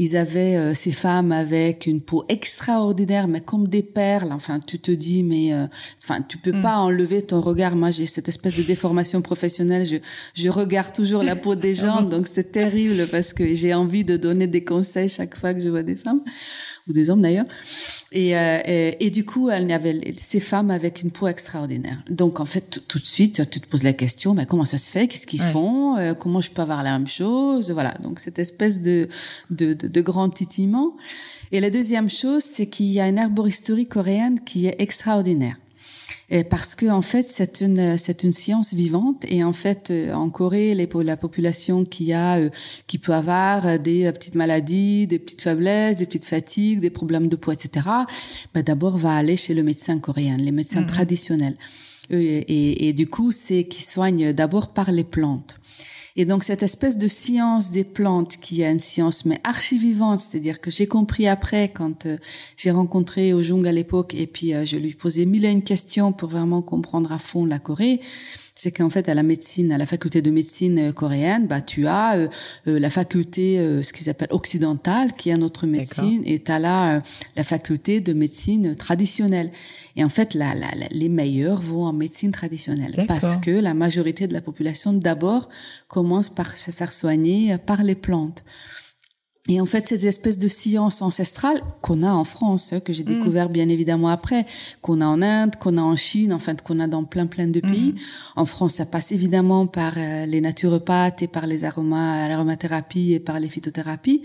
ils avaient euh, ces femmes avec une peau extraordinaire, mais comme des perles. Enfin, tu te dis, mais euh, enfin, tu peux mm. pas enlever ton regard. Moi, j'ai cette espèce de déformation professionnelle. Je, je regarde toujours la peau des gens, donc c'est terrible parce que j'ai envie de donner des conseils chaque fois que je vois des femmes ou des hommes d'ailleurs. Et, euh, et, et, du coup, elle avait ces femmes avec une peau extraordinaire. Donc en fait, tout de suite, tu te poses la question, mais comment ça se fait? Qu'est-ce qu'ils font? Euh, Comment je peux avoir la même chose? Voilà. Donc cette espèce de de, de, de grand titillement. Et la deuxième chose, c'est qu'il y a une herboristerie coréenne qui est extraordinaire parce que en fait c'est une c'est une science vivante et en fait euh, en Corée les, la population qui a euh, qui peut avoir des euh, petites maladies, des petites faiblesses, des petites fatigues, des problèmes de poids, etc. Ben d'abord va aller chez le médecin coréen, les médecins mhm. traditionnels. Et, et, et, du coup, c'est qui soignent d'abord par les plantes. Et donc cette espèce de science des plantes qui est une science mais archi-vivante, c'est-à-dire que j'ai compris après quand euh, j'ai rencontré Ojung à l'époque et puis euh, je lui posais mille et une questions pour vraiment comprendre à fond la Corée c'est qu'en fait à la médecine, à la faculté de médecine euh, coréenne, bah tu as la faculté ce qu'ils appellent occidentale qui est notre médecine et tu as là la faculté de médecine traditionnelle. Et en fait, la, la, les meilleurs vont en médecine traditionnelle parce que la majorité de la population d'abord commence par se faire soigner par les plantes. Et en fait, cette espèce de science ancestrale qu'on a en France, hein, que j'ai mm. découvert bien évidemment après, qu'on a en Inde, qu'on a en Chine, en fait, qu'on a dans plein plein de pays. Mm. En France, ça passe évidemment par euh, les naturopathes et par les aromas, l'aromathérapie et par les phytothérapies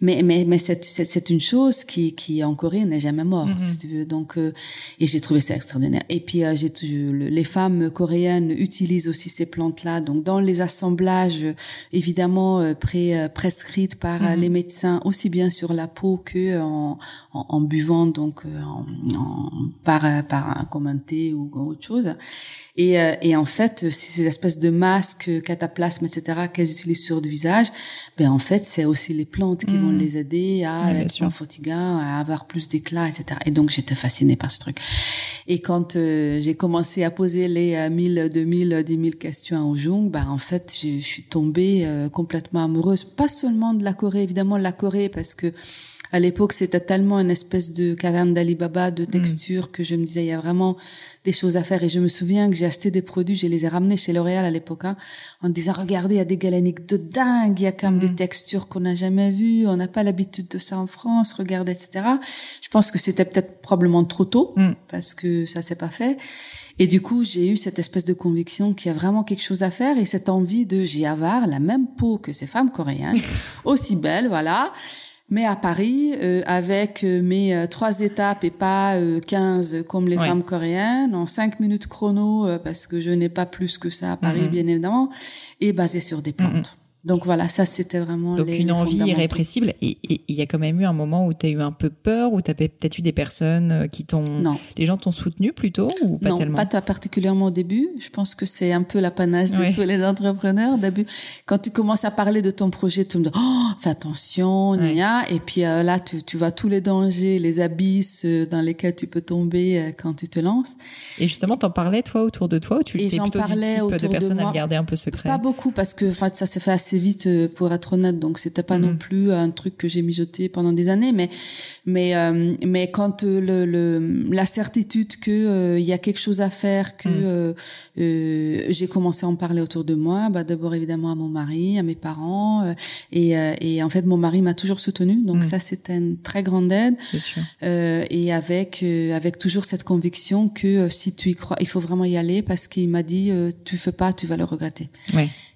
mais mais mais c'est c'est une chose qui qui en Corée n'est jamais morte mm-hmm. si tu veux donc euh, et j'ai trouvé ça extraordinaire et puis euh, j'ai les femmes coréennes utilisent aussi ces plantes là donc dans les assemblages évidemment euh, pré, prescrites par mm-hmm. les médecins aussi bien sur la peau que en en, en buvant donc en, en, par par un comme ou autre chose et, euh, et en fait, ces espèces de masques, cataplasmes, etc., qu'elles utilisent sur le visage, ben en fait, c'est aussi les plantes qui vont mm. les aider à être moins fatigants, à avoir plus d'éclat, etc. Et donc, j'étais fascinée par ce truc. Et quand euh, j'ai commencé à poser les euh, 1000, 2000, 10 000 questions à Jung, ben en fait, je, je suis tombée euh, complètement amoureuse, pas seulement de la Corée, évidemment la Corée, parce que à l'époque, c'était tellement une espèce de caverne d'Alibaba de mm. texture que je me disais, il y a vraiment des choses à faire. Et je me souviens que j'ai acheté des produits, je les ai ramenés chez L'Oréal à l'époque, hein, en disant, regardez, il y a des galéniques de dingue, il y a quand même des mm. textures qu'on n'a jamais vues, on n'a pas l'habitude de ça en France, regardez, etc. Je pense que c'était peut-être probablement trop tôt, mm. parce que ça s'est pas fait. Et du coup, j'ai eu cette espèce de conviction qu'il y a vraiment quelque chose à faire et cette envie de j'y avoir la même peau que ces femmes coréennes, aussi belles, voilà mais à Paris, euh, avec euh, mes euh, trois étapes et pas euh, 15 comme les femmes coréennes, en cinq minutes chrono, parce que je n'ai pas plus que ça à Paris, mm-hmm. bien évidemment, et basé sur des plantes. Mm-hmm. Donc voilà, ça c'était vraiment Donc une envie irrépressible. Et il y a quand même eu un moment où tu as eu un peu peur, où tu as peut-être eu des personnes euh, qui t'ont... Non. Les gens t'ont soutenu plutôt ou pas non, tellement pas particulièrement au début. Je pense que c'est un peu l'apanage de tous les entrepreneurs. Début, quand tu commences à parler de ton projet, tu me dis, oh, fais attention, nia. Et puis euh, là, tu, tu vois tous les dangers, les abysses euh, dans lesquels tu peux tomber quand tu te lances. Et justement, t'en parlais toi autour de toi ou tu étais plutôt parlais du type de personne à garder un peu secret Pas beaucoup parce que ça s'est fait assez vite euh, pour être honnête. Donc c'était pas non mm. plus un truc que j'ai mijoté pendant des années, mais mais euh, mais quand euh, le, le, la certitude que il y a quelque chose à faire, que mm. j'ai commencé à en parler autour de moi, bah d'abord évidemment à mon mari, à mes parents, et et en fait mon mari m'a toujours soutenu. Donc mm. ça c'était une très grande aide. Sûr. et avec avec toujours cette conviction que si tu y crois, il faut vraiment y aller parce qu'il m'a dit tu fais pas, tu vas le regretter.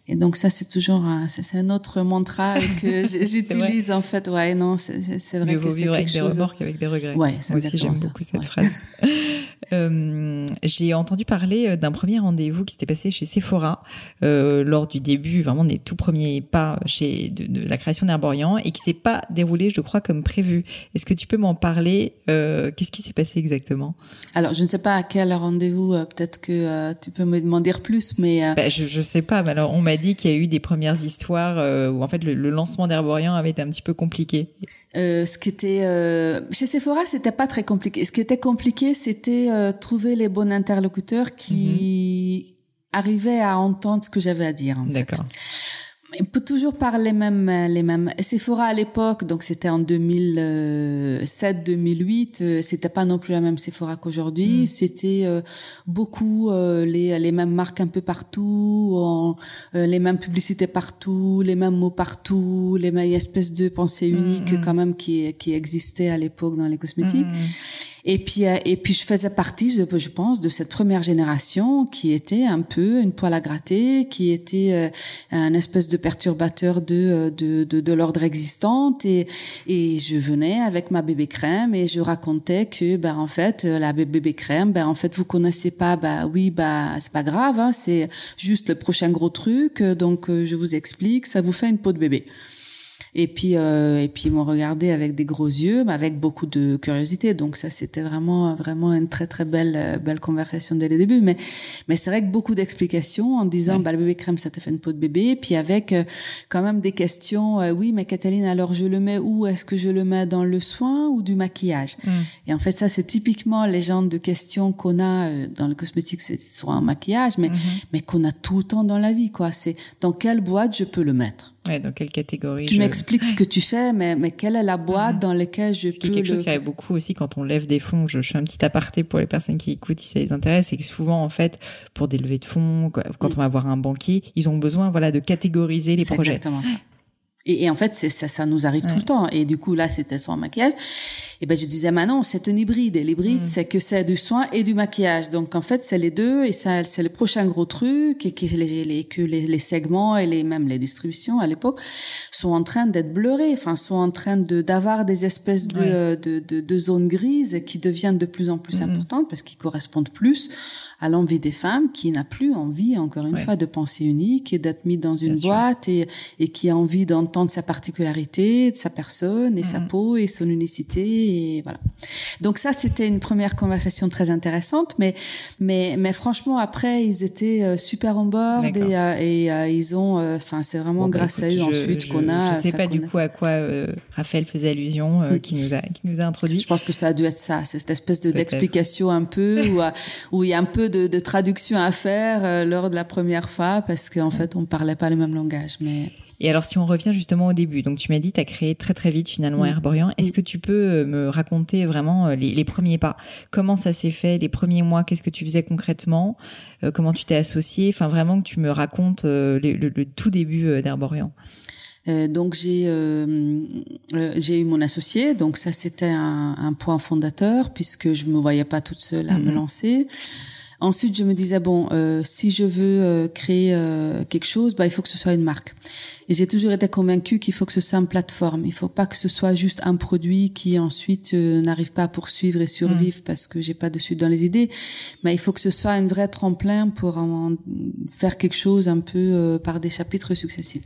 Et donc ça, c'est toujours un, c'est un autre mantra que j'utilise en fait. Ouais, non, c'est vrai que c'est quelque avec chose. des remords qu'avec des regrets. Ouais, Moi aussi, j'aime beaucoup cette phrase. Euh, j'ai entendu parler euh, d'un premier rendez-vous qui s'était passé chez Sephora euh, lors du début, vraiment des tout premiers pas chez de, la création d'Herborian et qui s'est pas déroulé, je crois, comme prévu. Est-ce que tu peux m'en parler Qu'est-ce qui s'est passé exactement? Alors, je ne sais pas à quel rendez-vous. Peut-être que tu peux me demander plus, mais ben, je je sais pas. Mais alors, on m'a dit qu'il y a eu des premières histoires où en fait le, le lancement d'Herborian avait été un petit peu compliqué. Euh, ce qui était euh, chez Sephora, c'était pas très compliqué. Ce qui était compliqué, c'était euh, trouver les bons interlocuteurs qui mhm. arrivaient à entendre ce que j'avais à dire. D'accord toujours parler les mêmes, les mêmes. Sephora à l'époque, donc c'était en 2007, 2008, euh, c'était pas non plus la même Sephora qu'aujourd'hui. Mm. C'était euh, beaucoup euh, les, les mêmes marques un peu partout, les mêmes publicités partout, les mêmes mots partout, les mêmes espèces de pensées mm, uniques mm. quand même qui, qui existaient à l'époque dans les cosmétiques. Et puis, euh, et puis je faisais partie, je, pense, de cette première génération qui était un peu une poêle à gratter, qui était euh, un espèce de perturbateur de, euh, de, de, de l'ordre existant. Et, et je venais avec ma bébé crème et je racontais que, ben, en fait, la bébé crème, ben, en fait, vous connaissez pas, bah, oui, bah, c'est pas grave, hein, c'est juste le prochain gros truc. Donc, je vous explique, ça vous fait une peau de bébé. Et puis, euh, et puis ils m'ont regardé avec des gros yeux, mais avec beaucoup de curiosité. Donc ça, c'était vraiment, vraiment une très, très belle, euh, belle conversation dès le début. Mais, mais c'est vrai que beaucoup d'explications en disant, bah, le bébé crème, ça te fait une peau de bébé. Puis avec euh, quand même des questions. Euh, oui, mais Cataline, alors je le mets où? Est-ce que je le mets dans le soin ou du maquillage? Mm. Et en fait, ça, c'est typiquement les genres de questions qu'on a dans le cosmétique, c'est soit un maquillage, mais, mm-hmm. mais qu'on a tout le temps dans la vie, quoi. C'est dans quelle boîte je peux le mettre? Ouais, dans quelle catégorie Tu m'expliques ce que tu fais, mais, mais quelle est la boîte dans laquelle je ce peux... C'est quelque chose qui arrive beaucoup aussi quand on lève des fonds. Je, je, fais un petit aparté pour les personnes qui écoutent si ça les intéresse. C'est que souvent, en fait, pour des levées de fonds, quand on va voir un banquier, ils ont besoin voilà, de catégoriser les projets. Exactement ça. Et, et, en fait, ça, ça nous arrive tout le temps. Et du coup, là, c'était son maquillage. Et ben, je disais, mais non, c'est un hybride. Et l'hybride, mm. c'est que c'est du soin et du maquillage. Donc, en fait, c'est les deux. Et ça, c'est le prochain gros truc. Et que les, les que les, les, segments et les, même les distributions à l'époque sont en train d'être blurés. Enfin, sont en train de, d'avoir des espèces de, de, de, de, zones grises qui deviennent de plus en plus mm. importantes parce qu'ils correspondent plus à l'envie des femmes qui n'a plus envie, encore une fois, de penser unique et d'être mis dans une boîte et, et qui a envie d'entendre sa particularité, de sa personne et sa mm. peau et son unicité et voilà. Donc ça, c'était une première conversation très intéressante, mais mais mais franchement après, ils étaient euh, super en bord et, euh, et euh, ils ont, enfin c'est vraiment bah, grâce à eux ensuite qu'on a. Je sais pas du coup à quoi Raphaël faisait allusion, qui nous a qui nous a introduit. Je pense que ça a dû être ça, c'est cette espèce de d'explication un peu où où il y a un peu de, de traduction à faire euh, lors de la première fois parce qu'en fait, on parlait pas le même langage. Mais et alors, si on revient justement au début, donc tu m'as dit, tu as créé très très vite finalement Herborian. Est-ce que tu peux euh, me raconter vraiment euh, les, les premiers pas? Comment ça s'est fait Les premiers mois? Qu'est-ce que tu faisais concrètement? Comment tu t'es associé Enfin, vraiment que tu me racontes le, le, tout début d'Herborian. Euh, donc j'ai euh, j'ai eu mon associé, donc ça c'était un, un, point fondateur puisque je me voyais pas toute seule à me mhm. lancer. Ensuite, je me disais bon, euh, si je veux euh, créer euh, quelque chose, bah il faut que ce soit une marque. Et j'ai toujours été convaincue qu'il faut que ce soit une plateforme. Il faut pas que ce soit juste un produit qui ensuite n'arrive pas à poursuivre et survivre mm. parce que j'ai pas de suite dans les idées. Mais il faut que ce soit un vrai tremplin pour en faire quelque chose un peu par des chapitres successifs.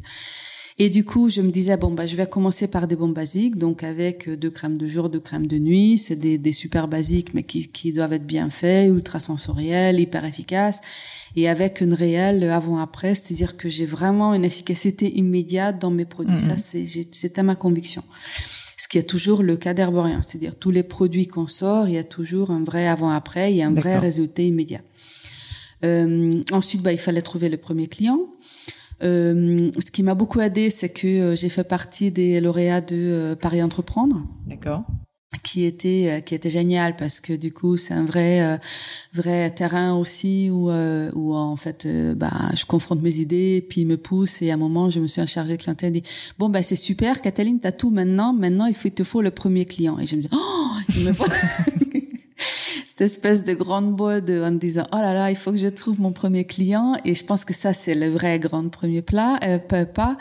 Et du coup, je me disais bon bah je vais commencer par des bons basiques, donc avec euh, deux crèmes de jour, deux crèmes de nuit, c'est des, des super basiques mais qui, qui doivent être bien faits, ultra sensoriels, hyper efficaces, et avec une réelle avant-après, c'est-à-dire que j'ai vraiment une efficacité immédiate dans mes produits. Ça, mhm. c'est c'était ma conviction. Ce qui est toujours le cas d'Herborien, c'est-à-dire tous les produits qu'on sort, il y a toujours un vrai avant-après, il y a un vrai résultat immédiat. Euh, ensuite, bah, il fallait trouver le premier client. Euh, ce qui m'a beaucoup aidé, c'est que euh, j'ai fait partie des lauréats de euh, Paris Entreprendre. D'accord. Qui était qui était génial parce que du coup c'est un vrai vrai terrain aussi où où en fait bah je confronte mes idées puis il me pousse et à un moment je me suis chargée de clientèle et dit bon bah c'est super Cataline t'as tout maintenant. Maintenant il faut il te faut le premier client et je me dis oh! Il me faut cette espèce de grande boule de, en disant oh là là il faut que je trouve mon premier client et je pense que ça c'est le vrai grand premier plat euh, pas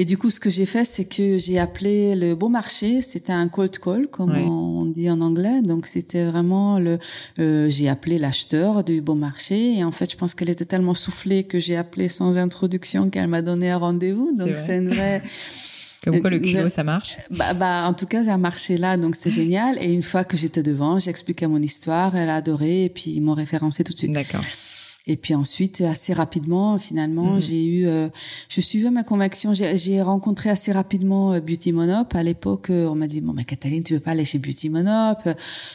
et du coup, ce que j'ai fait, c'est que j'ai appelé le Bon Marché. C'était un cold call, comme on dit en anglais. Donc, c'était vraiment le. Euh, j'ai appelé l'acheteur du Bon Marché. Et en fait, je pense qu'elle était tellement soufflée que j'ai appelé sans introduction qu'elle m'a donné un rendez-vous. Donc, c'est une vraie. Comme quoi le culot, ça marche? Bah, bah, en tout cas, ça a marché là, donc c'était génial. Et une fois que j'étais devant, j'expliquais mon histoire, elle a adoré, et puis ils m'ont référencé tout de suite. D'accord. Et puis ensuite, assez rapidement, finalement, mm. j'ai eu, euh, je suivais ma conviction. J'ai rencontré assez rapidement euh, Beauty Monop. À l'époque, euh, on m'a dit bon, mais Cataline, tu veux pas aller chez Beauty Monop?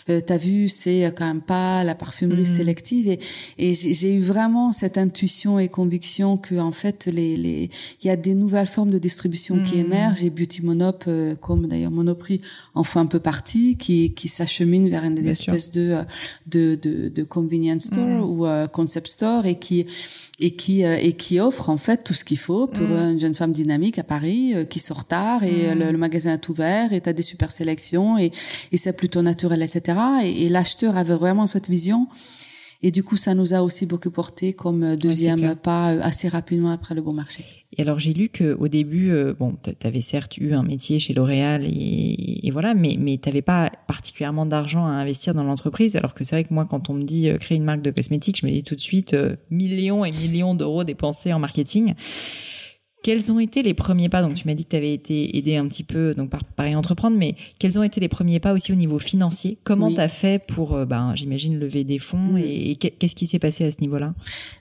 Euh, T'as vu, c'est quand même pas la parfumerie mm. sélective. Et, et j'ai eu vraiment cette intuition et conviction que en fait, les, les, il y a des nouvelles formes de distribution qui mm. émergent. Et Beauty Monop, comme d'ailleurs Monoprix, en font un peu partie, qui, qui s'achemine vers une espèce de, de, de, de convenience store ou concept store et qui et qui euh, et qui offre en fait tout ce qu'il faut pour mm. une jeune femme dynamique à Paris euh, qui sort tard et mm. le, magasin est ouvert et t'as des super sélections et, et c'est plutôt naturel etc et, et l'acheteur avait vraiment cette vision et du coup, ça nous a aussi beaucoup porté comme deuxième pas euh, assez rapidement après le bon marché. Et alors j'ai lu que au début, euh, bon, tu avais certes eu un métier chez L'Oréal et, voilà, mais mais t'avais pas particulièrement d'argent à investir dans l'entreprise. Alors que c'est vrai que moi, quand on me dit euh, créer une marque de cosmétiques, je me dis tout de suite millions et millions d'euros dépensés en marketing. Quels ont été les premiers pas Donc tu m'as dit que tu avais été aidé un petit peu donc par Paris Entreprendre, mais quels ont été les premiers pas aussi au niveau financier? Comment tu as fait pour, euh, ben, j'imagine, lever des fonds et, qu'est-ce qui s'est passé à ce niveau-là?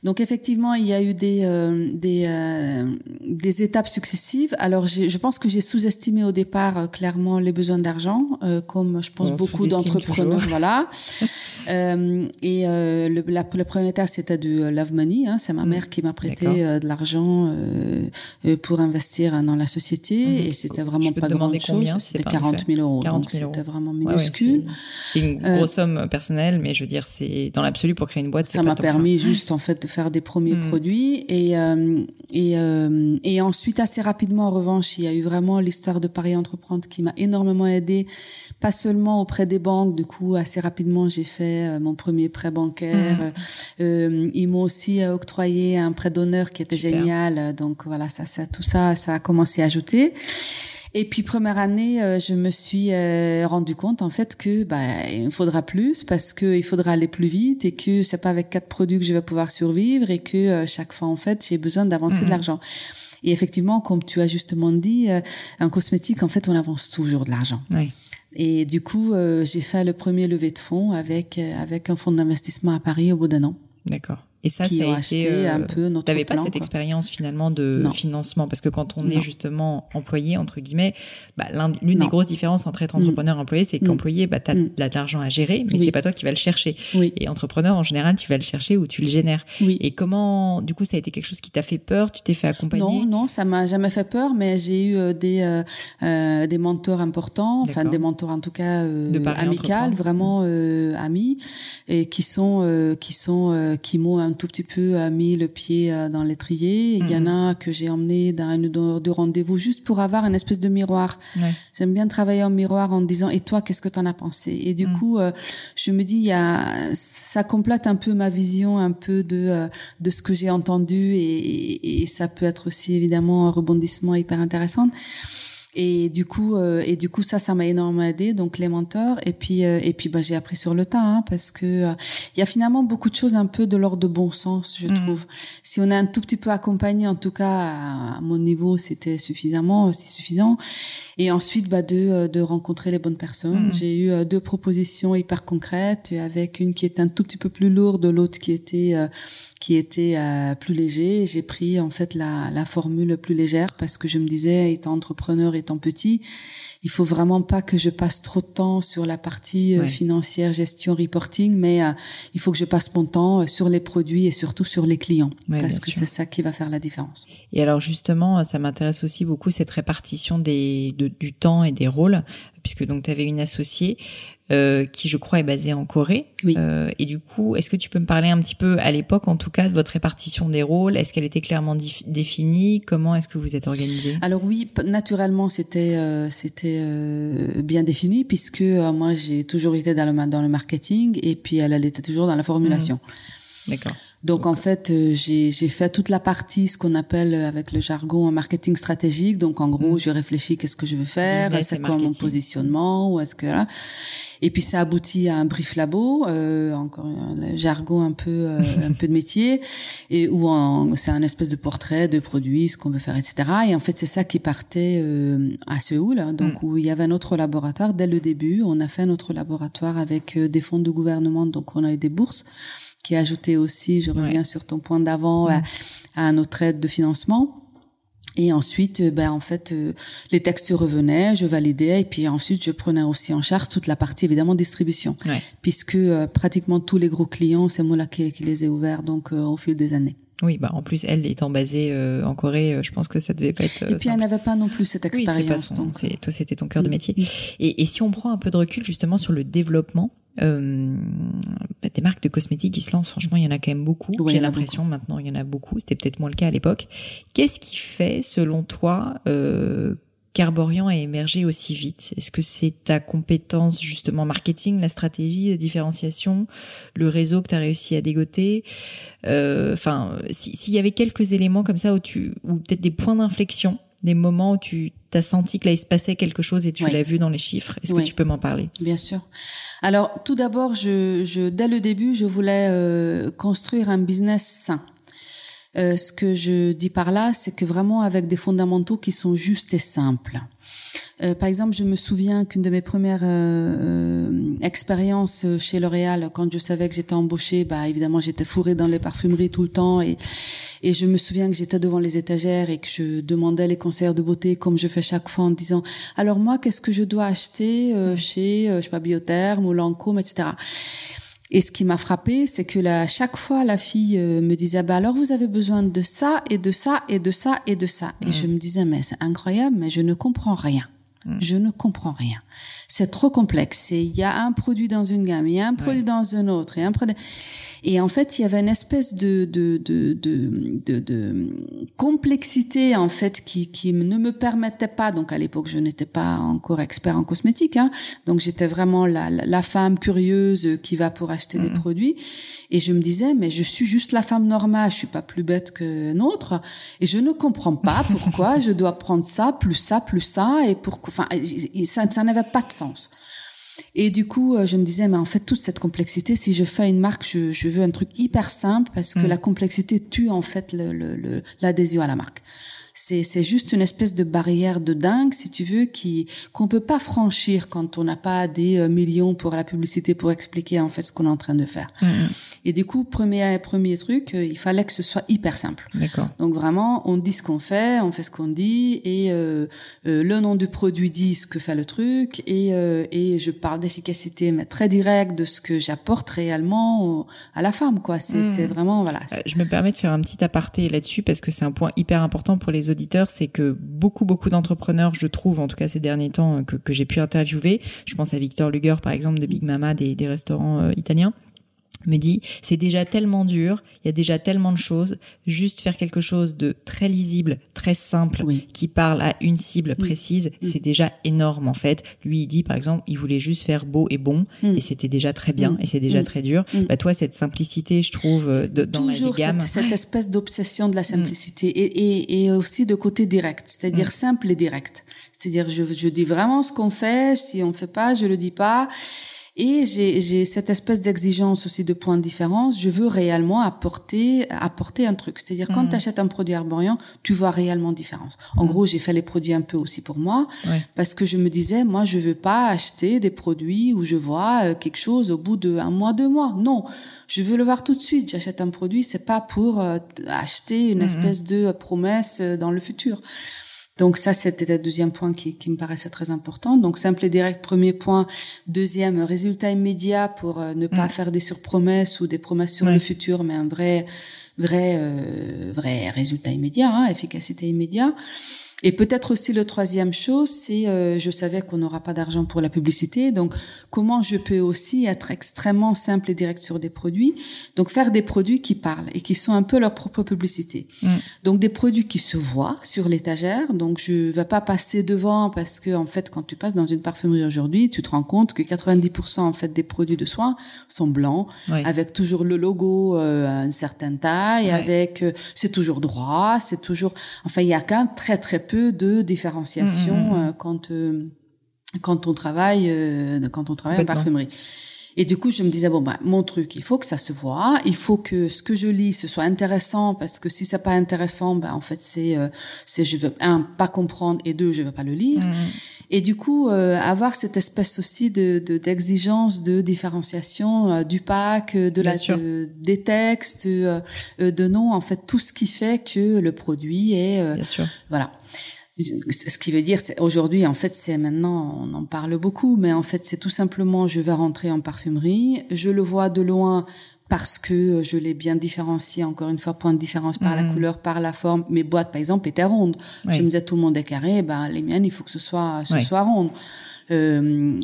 Donc effectivement, il y a eu des, euh, des, euh, des étapes successives. Alors je pense que j'ai sous-estimé au départ clairement les besoins d'argent, comme je pense beaucoup d'entrepreneurs. Voilà. et le, la, le premier état, c'était du love money. Hein, C'est ma mm. mère qui m'a prêté de l'argent euh, pour investir dans la société mhm. et c'était vraiment pas grand chose. C'était 40 000 euros. 40 000 c'était vraiment minuscule. c'est une euh, grosse somme personnelle, mais je veux dire, c'est dans l'absolu pour créer une boîte. Ça m'a permis juste en fait de faire des premiers mhm. produits et euh, et et ensuite assez rapidement en revanche, il y a eu vraiment l'histoire de Paris Entreprendre qui m'a énormément aidé, pas seulement auprès des banques. Du coup, assez rapidement, j'ai fait mon premier prêt bancaire. Mhm. ils m'ont aussi octroyé un prêt d'honneur qui était génial. Donc voilà, ça ça, tout ça, ça a commencé à ajouter. Et puis première année, euh, je me suis euh, rendu compte en fait que bah il faudra plus parce que il faudra aller plus vite et que c'est pas avec quatre produits que je vais pouvoir survivre et que euh, chaque fois en fait j'ai besoin d'avancer de mhm. l'argent. Et effectivement, comme tu as justement dit, un cosmétique en fait on avance toujours de l'argent. Oui. Et du coup, j'ai fait le premier levée de fonds avec avec un fonds d'investissement à Paris au bout d'un an. D'accord. Et ça, qui ça a été, un euh, peu notre T'avais pas cette expérience finalement de financement parce que quand on est justement employé entre guillemets, bah, l'une des grosses différences entre être mm. entrepreneur et employé, c'est mm. qu'employé, bah t'as mm. de l'argent à gérer, mais c'est pas toi qui vas le chercher. Et entrepreneur en général, tu vas le chercher ou tu le génères. Et comment, du coup, ça a été quelque chose qui t'a fait peur Tu t'es fait accompagner? Non, non, ça m'a jamais fait peur, mais j'ai eu euh, des euh, euh, des mentors importants, enfin des mentors en tout cas euh, amicales, vraiment amis, et qui sont qui sont qui m'ont un tout petit peu euh, mis le pied euh, dans l'étrier. Il y en mhm. a que j'ai emmené dans une heure de rendez-vous juste pour avoir une espèce de miroir. J'aime bien travailler en miroir en disant et toi qu'est-ce que tu en as pensé? Et du mhm. coup, euh, je me dis il y a ça complète un peu ma vision un peu de de ce que j'ai entendu et, et, ça peut être aussi évidemment un rebondissement hyper intéressant. Et du coup, euh, et du coup, ça, ça m'a énormément aidé. Donc les mentors. Et puis, euh, et puis, bah, j'ai appris sur le tas, hein, parce que euh, il y a finalement beaucoup de choses un peu de l'ordre de bon sens, je mm. trouve. Si on est un tout petit peu accompagné, en tout cas à, mon niveau, c'était suffisamment, c'est suffisant. Et ensuite, bah, de, de rencontrer les bonnes personnes. Mm. J'ai eu deux propositions hyper concrètes, avec une qui était un tout petit peu plus lourde, l'autre qui était qui était euh, plus léger. J'ai pris en fait la, la formule plus légère parce que je me disais, étant entrepreneur, étant petit, il faut vraiment pas que je passe trop de temps sur la partie euh, financière, gestion, reporting, mais euh, il faut que je passe mon temps sur les produits et surtout sur les clients. Parce que c'est ça qui va faire la différence. Et alors justement, ça m'intéresse aussi beaucoup cette répartition des, du temps et des rôles puisque donc tu avais une associée euh, qui, je crois, est basée en Corée. Oui. Euh, et du coup, est-ce que tu peux me parler un petit peu, à l'époque en tout cas, de votre répartition des rôles? Est-ce qu'elle était clairement définie? Comment est-ce que vous êtes organisé Alors oui, naturellement, c'était euh, c'était euh, bien défini puisque euh, moi j'ai toujours été dans le dans le marketing et puis elle, elle était toujours dans la formulation. Mmh. D'accord. Donc, en fait, euh, j'ai fait toute la partie, ce qu'on appelle euh, avec le jargon un marketing stratégique. Donc en gros, mm. je réfléchis qu'est-ce que je veux faire, c'est quoi mon positionnement, ou est-ce que là. Et puis ça aboutit à un brief labo, euh, encore un jargon un peu euh, un peu de métier, et où c'est un espèce de portrait de produit, ce qu'on veut faire, etc. Et en fait, c'est ça qui partait euh, à Séoul, hein, donc mm. où il y avait un autre laboratoire dès le début. On a fait un autre laboratoire avec des fonds de gouvernement, donc on a eu des bourses qui a ajouté aussi, je reviens sur ton point d'avant, à, à, notre aide de financement. Et ensuite, euh, ben en fait, euh, les textes revenaient, je validais, et puis ensuite, je prenais aussi en charge toute la partie évidemment distribution, puisque euh, pratiquement tous les gros clients, c'est moi là qui, qui, les ai ouverts, donc au fil des années. Oui, bah en plus elle étant basée en Corée, je pense que ça devait pas être. Et puis elle n'avait pas non plus cette expérience. Oui, donc toi c'était ton cœur de métier. Et, et si on prend un peu de recul justement sur le développement, euh, bah, des marques de cosmétiques qui se lancent, franchement, il y en a quand même beaucoup. J'ai l'impression maintenant, il y en a beaucoup. C'était peut-être moins le cas à l'époque. Qu'est-ce qui fait, selon toi, euh, qu'Arborian a émergé aussi vite? Est-ce que c'est ta compétence justement marketing, la stratégie, la différenciation, le réseau que tu as réussi à dégoter? Euh, Enfin, s'il y avait quelques éléments comme ça où tu, ou peut-être des points d'inflexion, des moments où tu as senti que là il se passait quelque chose et tu l'as vu dans les chiffres. Est-ce que tu peux m'en parler? Bien sûr. Alors tout d'abord, je, je, dès le début, je voulais euh, construire un business sain. Euh, ce que je dis par là, c'est que vraiment avec des fondamentaux qui sont justes et simples. Euh, par exemple, je me souviens qu'une de mes premières euh, expériences chez L'Oréal, quand je savais que j'étais embauchée, bah évidemment j'étais fourrée dans les parfumeries tout le temps et et je me souviens que j'étais devant les étagères et que je demandais les conseillers de beauté comme je fais chaque fois en disant alors moi qu'est-ce que je dois acheter chez je sais pas Biotherme ou Lancôme etc. Et ce qui m'a frappé, c'est que là, chaque fois, la fille euh, me disait, bah alors vous avez besoin de ça et de ça et de ça et de ça. Et mm. je me disais, mais c'est incroyable, mais je ne comprends rien. Mm. Je ne comprends rien. C'est trop complexe. Il y a un produit dans une gamme, il y a un produit dans un autre, et un produit. Et en fait, il y avait une espèce de de de de, de, complexité en fait qui qui ne me permettait pas. Donc à l'époque, je n'étais pas encore expert en cosmétique, hein, donc j'étais vraiment la, la, femme curieuse qui va pour acheter des mm. produits. Et je me disais, mais je suis juste la femme normale, je suis pas plus bête que autre, et je ne comprends pas pourquoi je dois prendre ça plus ça plus ça et pour enfin ça, ça n'avait pas de sens. Et du coup, euh, je me disais, mais en fait, toute cette complexité, si je fais une marque, je, je veux un truc hyper simple parce que mm. la complexité tue en fait l'adhésion le, le, à la marque c'est c'est juste une espèce de barrière de dingue si tu veux qui qu'on peut pas franchir quand on n'a pas des euh, millions pour la publicité pour expliquer en fait ce qu'on est en train de faire. Mm, mm. Et du coup premier premier truc, euh, il fallait que ce soit hyper simple. D'accord. Donc vraiment on dit ce qu'on fait, on fait ce qu'on dit et euh, euh, le nom du produit dit ce que fait le truc et euh, et je parle d'efficacité mais très direct de ce que j'apporte réellement à la femme quoi. C'est mm. c'est vraiment voilà. Je me permets de faire un petit aparté là-dessus parce que c'est un point hyper important pour les c'est que beaucoup, beaucoup d'entrepreneurs, je trouve, en tout cas ces derniers temps, euh, que, j'ai pu interviewer, je pense à Victor Luger, par exemple, de Big Mama, des, des restaurants euh, italiens, me dit c'est déjà tellement dur, il y a déjà tellement de choses, juste faire quelque chose de très lisible, très simple, qui parle à une cible précise, c'est déjà énorme en fait. Lui il dit par exemple, il voulait juste faire beau et bon mm. et c'était déjà très bien mm. et c'est déjà mm. très dur. Bah toi cette simplicité, je trouve euh, de, dans Toujours la gamme, cette, cette espèce d'obsession de la simplicité et, et, et, aussi de côté direct, c'est-à-dire simple et direct. C'est-à-dire je, je dis vraiment ce qu'on fait, si on fait pas, je le dis pas. Et j'ai cette espèce d'exigence aussi de points de différence. Je veux réellement apporter apporter un truc. C'est-à-dire quand mhm. tu achètes un produit Arborian, tu vois réellement différence. En mhm. gros, j'ai fait les produits un peu aussi pour moi parce que je me disais moi je veux pas acheter des produits où je vois euh, quelque chose au bout de un mois, deux mois. Non, je veux le voir tout de suite. J'achète un produit, c'est pas pour euh, acheter une mhm. espèce de promesse euh, dans le futur. Donc ça, c'était le deuxième point qui, qui, me paraissait très important. Donc simple et direct, premier point. Deuxième, résultat immédiat pour euh, ne pas mm. faire des surpromesses ou des promesses sur le futur, mais un vrai, vrai, euh, vrai résultat immédiat, hein, efficacité immédiate. Et peut-être aussi le troisième chose, c'est euh, je savais qu'on n'aura pas d'argent pour la publicité, donc comment je peux aussi être extrêmement simple et direct sur des produits, donc faire des produits qui parlent et qui sont un peu leur propre publicité. Mm. Donc des produits qui se voient sur l'étagère, donc je vais pas passer devant parce que en fait quand tu passes dans une parfumerie aujourd'hui, tu te rends compte que 90% en fait des produits de soins sont blancs, avec toujours le logo euh, à une certaine taille, avec euh, c'est toujours droit, c'est toujours, enfin il y a quand même très très peu peu de différenciation mm, mm, mm. Euh, quand euh, quand on travaille euh, quand on travaille en parfumerie. Et du coup, je me disais bon bah mon truc, il faut que ça se voit, il faut que ce que je lis ce soit intéressant parce que si c'est pas intéressant, ben en fait c'est c'est je veux un pas comprendre et deux je veux pas le lire. Et du coup, avoir cette espèce aussi de d'exigence de, différenciation du pack, de la des textes, de noms, en fait tout ce qui fait que le produit est Bien sûr. voilà. Ce qui veut dire, aujourd'hui, en fait, c'est maintenant, on en parle beaucoup, mais en fait, c'est tout simplement, je vais rentrer en parfumerie, je le vois de loin parce que je l'ai bien différencié, encore une fois, point de différence par la mmh. couleur, par la forme. Mes boîtes, par exemple, étaient rondes. Je me disais, tout le monde est carré, ben, les miennes, il faut que ce soit, ce soit rond. Euh,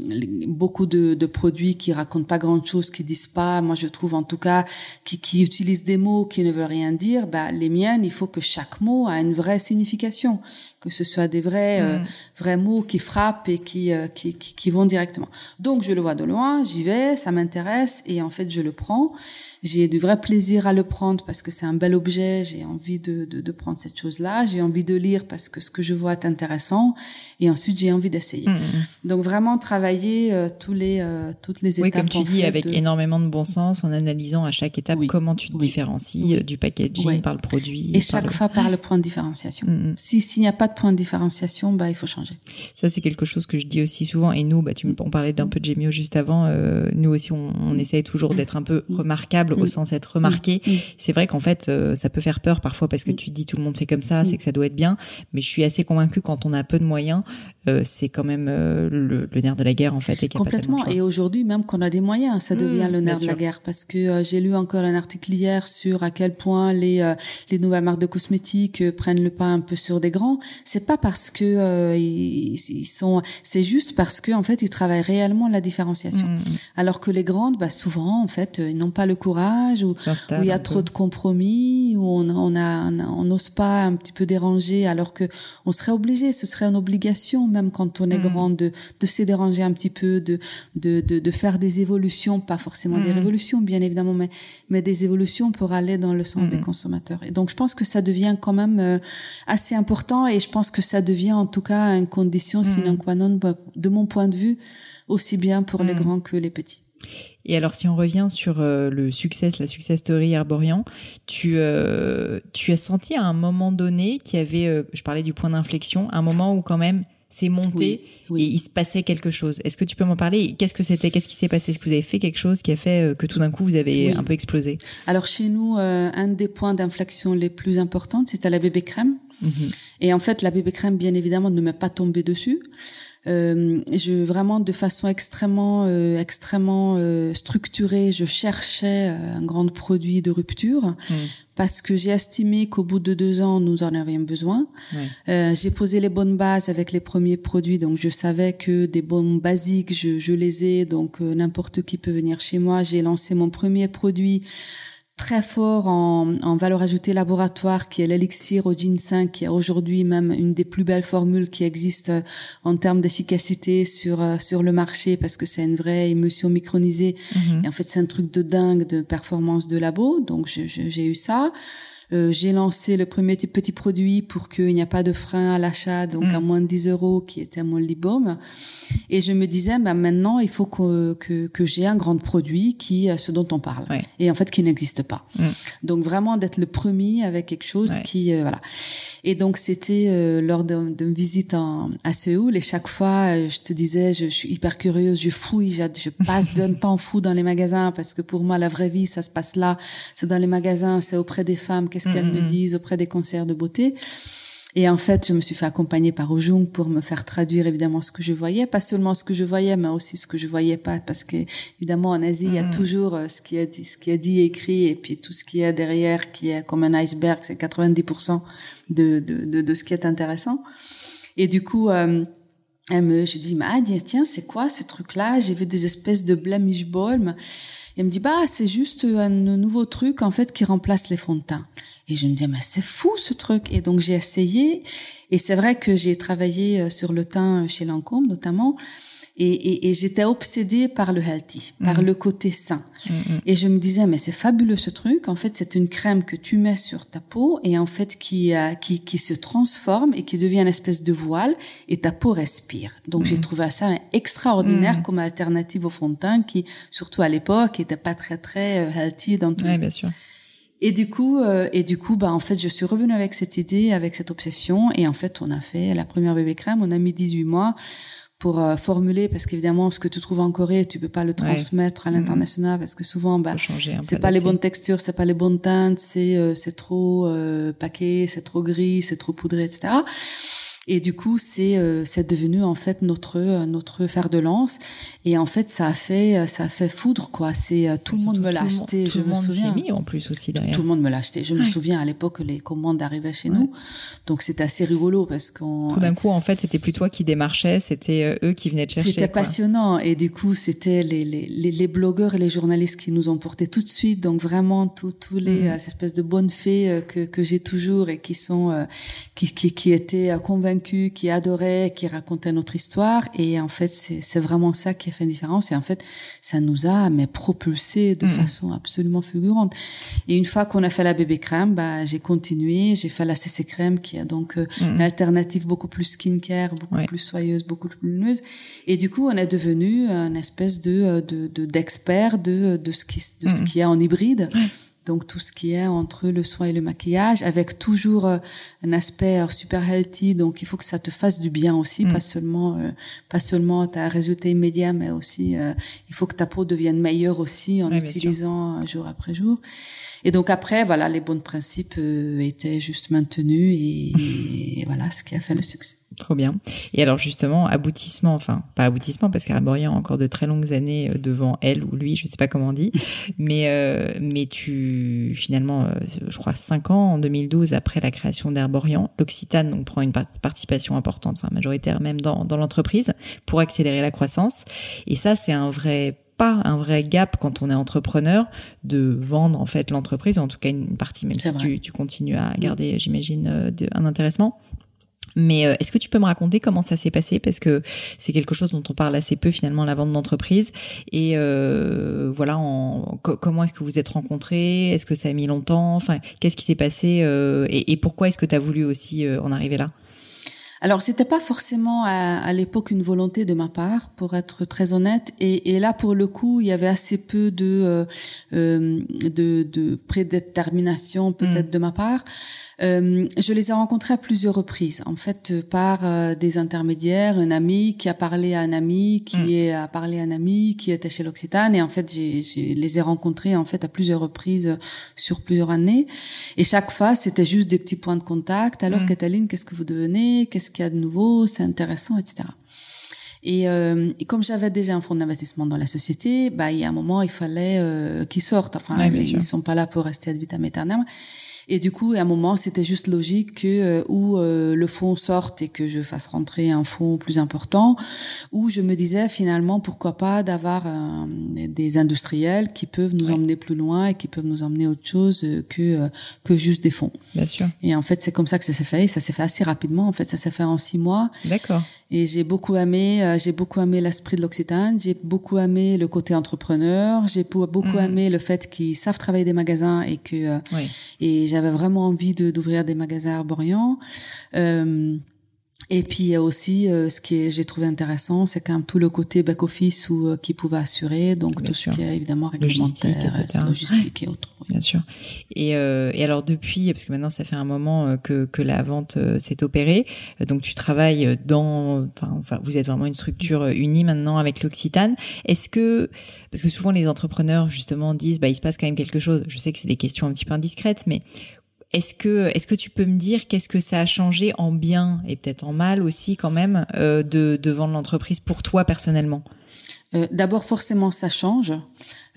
beaucoup de, de, produits qui racontent pas grand chose, qui disent pas, moi je trouve en tout cas, qui, qui utilisent des mots qui ne veulent rien dire. Bah, les miennes, il faut que chaque mot a une vraie signification, que ce soit des vrais euh, mm. vrais mots qui frappent et qui, euh, qui, qui, qui vont directement. Donc je le vois de loin, j'y vais, ça m'intéresse et en fait je le prends j'ai du vrai plaisir à le prendre parce que c'est un bel objet, j'ai envie de, de, de prendre cette chose-là, j'ai envie de lire parce que ce que je vois est intéressant, et ensuite j'ai envie d'essayer. Mmh. Donc vraiment travailler euh, tous les, euh, toutes les étapes. Oui, comme tu dis, avec énormément de bon sens, en analysant à chaque étape comment tu te différencies euh, du packaging par le produit. Et chaque fois par le point de différenciation. Mmh, si s'il n'y a pas de point de différenciation, bah il faut changer. Ça c'est quelque chose que je dis aussi souvent, et nous, bah tu on parlait d'un peu de Gemio juste avant, nous aussi on, on essaye toujours d'être un peu remarquable au mm. sens être remarqué. Mm. Mm. C'est vrai qu'en fait, euh, ça peut faire peur parfois parce que tu te dis tout le monde fait comme ça, c'est que ça doit être bien. Mais je suis assez convaincue quand on a peu de moyens, euh, c'est quand même euh, le, nerf de la guerre en fait. Et Complètement. et aujourd'hui, même qu'on a des moyens, ça devient le nerf de la guerre parce que j'ai lu encore un article hier sur à quel point les les nouvelles marques de cosmétiques prennent le pas un peu sur des grands. C'est pas parce que ils, sont, c'est juste parce que en fait ils travaillent réellement la différenciation. Alors que les grandes, bah souvent en fait, ils n'ont pas le courage où, il y a trop de compromis, où on on a on n'ose pas un petit peu déranger, alors que on serait obligé, ce serait une obligation même quand on est mm. grand de de se déranger un petit peu, de de de, de faire des évolutions, pas forcément des mm. révolutions bien évidemment, mais mais des évolutions pour aller dans le sens des mm. consommateurs. Et donc je pense que ça devient quand même euh, assez important et je pense que ça devient en tout cas une condition sine qua non de mon point de vue aussi bien pour les grands que les petits. Et alors, si on revient sur euh, le succès, la success story Herborian, tu, euh, tu as senti à un moment donné qu'il y avait, euh, je parlais du point d'inflexion, un moment où quand même c'est monté et il se passait quelque chose. Est-ce que tu peux m'en parler? Qu'est-ce que c'était? Qu'est-ce qui s'est passé? Est-ce que vous avez fait quelque chose qui a fait que tout d'un coup vous avez un peu explosé? Alors chez nous, un des points d'inflexion les plus importants, c'était la bébé crème. Mhm. Et en fait, la bébé crème, bien évidemment, ne m'est pas tombée dessus. Euh, je vraiment de façon extrêmement euh, extrêmement euh, structurée, je cherchais euh, un grand produit de rupture mm. parce que j'ai estimé qu'au bout de deux ans nous en avions besoin. Euh, j'ai posé les bonnes bases avec les premiers produits, donc je savais que des bons basiques, je, je les ai, donc n'importe qui peut venir chez moi. J'ai lancé mon premier produit très fort en, en, valeur ajoutée laboratoire, qui est l'élixir au ginseng, qui est aujourd'hui même une des plus belles formules qui existent euh, en termes d'efficacité sur euh, sur le marché, parce que c'est une vraie émulsion micronisée. Mhm. Et en fait, c'est un truc de dingue de performance de labo. Donc, j'ai eu ça. Euh, j'ai lancé le premier petit produit pour qu'il n'y a pas de frein à l'achat, donc à mm. moins de 10 euros, qui était mon libome. Et je me disais, bah, maintenant, il faut que, que, que j'ai un grand produit qui, ce dont on parle. Et en fait, qui n'existe pas. Mm. Donc vraiment d'être le premier avec quelque chose qui, euh, voilà. Et donc c'était euh, lors d'une visite en, à Séoul et chaque fois euh, je te disais je, je, suis hyper curieuse, je fouille, je, je passe d'un temps fou dans les magasins parce que pour moi la vraie vie ça se passe là, c'est dans les magasins, c'est auprès des femmes, qu'est-ce qu'elles me disent, auprès des concerts de beauté. Et en fait, je me suis fait accompagner par Ojung pour me faire traduire évidemment ce que je voyais, pas seulement ce que je voyais, mais aussi ce que je voyais pas, parce que évidemment en Asie, il y a toujours euh, ce qui est dit, ce qui est dit, écrit, et puis tout ce qui est derrière, qui est comme un iceberg, c'est 90% de, de, de, ce qui est intéressant. Et du coup, euh, elle me, je dis, ah, tiens, c'est quoi ce truc-là? J'ai vu des espèces de. Et elle me dit, bah, c'est juste un nouveau truc, en fait, qui remplace les fonds de teint. Et je me dis, mais c'est fou ce truc. Et donc j'ai essayé. Et c'est vrai que j'ai travaillé euh, sur le teint chez Lancôme notamment. Et, et, et j'étais obsédée par le healthy, par mm. le côté sain. Mm, mm. Et je me disais, mais c'est fabuleux ce truc. En fait, c'est une crème que tu mets sur ta peau et en fait qui, euh, qui, qui se transforme et qui devient une espèce de voile et ta peau respire. Donc j'ai trouvé ça extraordinaire comme alternative au fond de teint qui, surtout à l'époque, était pas très très euh, healthy dans tout. Ouais, bien sûr. Et du coup, euh, et du coup, bah en fait, je suis revenue avec cette idée, avec cette obsession, et en fait, on a fait la première bébé crème. On a mis 18 mois pour euh, formuler parce qu'évidemment ce que tu trouves en Corée tu peux pas le transmettre à mm-hmm. l'international parce que souvent bah c'est pas les bonnes textures c'est pas les bonnes teintes c'est euh, c'est trop euh, paquet c'est trop gris c'est trop poudré etc et du coup, c'est euh, c'est devenu en fait notre euh, notre fer de lance. Et en fait, ça a fait ça a fait foudre quoi. C'est euh, tout le monde me l'a acheté. Tout je le me monde souviens. mis en plus aussi derrière. Tout le monde me l'a acheté. Je me souviens à l'époque les commandes arrivaient chez nous, donc c'était assez rigolo parce qu'on. Tout d'un coup, en fait, c'était plus toi qui démarchais, c'était eux qui venaient te chercher. C'était passionnant et du coup, c'était les, les, les les blogueurs et les journalistes qui nous ont porté tout de suite. Donc vraiment tous tous les mm. espèces de bonnes fées que que j'ai toujours et qui sont qui qui, qui étaient convaincus, qui adoraient qui racontait notre histoire. Et en fait, c'est vraiment ça qui a fait une différence. Et en fait, ça nous a mais propulsé de mm. façon absolument fulgurante. Et une fois qu'on a fait la bébé crème, bah, j'ai continué. J'ai fait la CC crème qui a donc euh, mm. une alternative beaucoup plus skincare, beaucoup plus soyeuse, beaucoup plus lumineuse. Et du coup, on est devenu une espèce de euh, d'expert de, de, de, ce qui de ce mm. qui est en hybride donc tout ce qui est entre le soin et le maquillage, avec toujours euh, un aspect euh, super healthy. Donc il faut que ça te fasse du bien aussi, mm. pas seulement euh, pas seulement as un résultat immédiat, mais aussi il faut que ta peau devienne meilleure aussi en utilisant jour après jour. Et donc après, voilà, les bons principes étaient juste maintenus et, voilà ce qui a fait le succès. Trop bien. Et alors justement, aboutissement, enfin pas aboutissement parce qu'Arborian a encore de très longues années euh, devant elle ou lui, je sais pas comment on dit, mais euh, mais tu finalement, euh, je crois cinq ans en 2012 après la création d'Herborian, l'Occitane donc prend une participation importante, enfin majoritaire même dans dans l'entreprise pour accélérer la croissance. Et ça c'est un vrai pas un vrai gap quand on est entrepreneur de vendre en fait l'entreprise, ou en tout cas une partie, même si tu, tu, continues à garder, j'imagine, un intéressement. Mais euh, est-ce que tu peux me raconter comment ça s'est passé? Parce que c'est quelque chose dont on parle assez peu finalement la vente d'entreprise. Et euh, voilà en, comment est-ce que vous êtes rencontrés? Est-ce que ça a mis longtemps? Enfin qu'est-ce qui s'est passé euh, et, et, pourquoi est-ce que tu as voulu aussi euh, en arriver là? Alors, c'était pas forcément à, à l'époque une volonté de ma part, pour être très honnête. Et, et là, pour le coup, il y avait assez peu de euh, de, de prédétermination peut-être mm. de ma part. Euh, je les ai rencontrés à plusieurs reprises, en fait, par euh, des intermédiaires, un ami qui a parlé à un ami, qui mm. est, a parlé à un ami, qui était chez l'Occitane, et en fait, j'ai, les ai rencontrés en fait à plusieurs reprises sur plusieurs années, et chaque fois, c'était juste des petits points de contact. Alors, mmh. qu'est-ce que vous devenez? Qu'est-ce qu'il y a de nouveau C'est intéressant, etc. Et, euh, et, comme j'avais déjà un fonds d'investissement dans la société, bah il y a un moment il fallait euh, qu'ils sortent. Enfin, ils, ils sont pas là pour rester ad vitam aeternam. Et du coup, à un moment, c'était juste logique que euh, ou euh, le fonds sorte et que je fasse rentrer un fonds plus important, ou je me disais finalement pourquoi pas d'avoir euh, des industriels qui peuvent nous emmener plus loin et qui peuvent nous emmener autre chose que que juste des fonds. Bien sûr. Et en fait, c'est comme ça que ça s'est fait. Et ça s'est fait assez rapidement. En fait, ça s'est fait en six mois. D'accord. Et j'ai beaucoup aimé, j'ai beaucoup aimé l'esprit de l'Occitane, j'ai beaucoup aimé le côté entrepreneur, j'ai beaucoup mm. aimé le fait qu'ils savent travailler des magasins et que oui. et j'avais vraiment envie d'ouvrir des magasins arboriens. Euh, et puis aussi, euh, ce qui j'ai trouvé intéressant, c'est quand même tout le côté back office ou euh, qui pouvait assurer, donc tout ce qui est évidemment réglementaire, logistique, logistique et autres. Bien sûr. Et, euh, et alors depuis, parce que maintenant ça fait un moment que que la vente s'est opérée, donc tu travailles dans, enfin, enfin, vous êtes vraiment une structure unie maintenant avec l'Occitane. Est-ce que, parce que souvent les entrepreneurs justement disent, bah il se passe quand même quelque chose. Je sais que c'est des questions un petit peu indiscrètes, mais est-ce que, est-ce que tu peux me dire qu'est-ce que ça a changé en bien et peut-être en mal aussi quand même euh, de, de vendre l'entreprise pour toi personnellement? Euh, D'abord, forcément, ça change.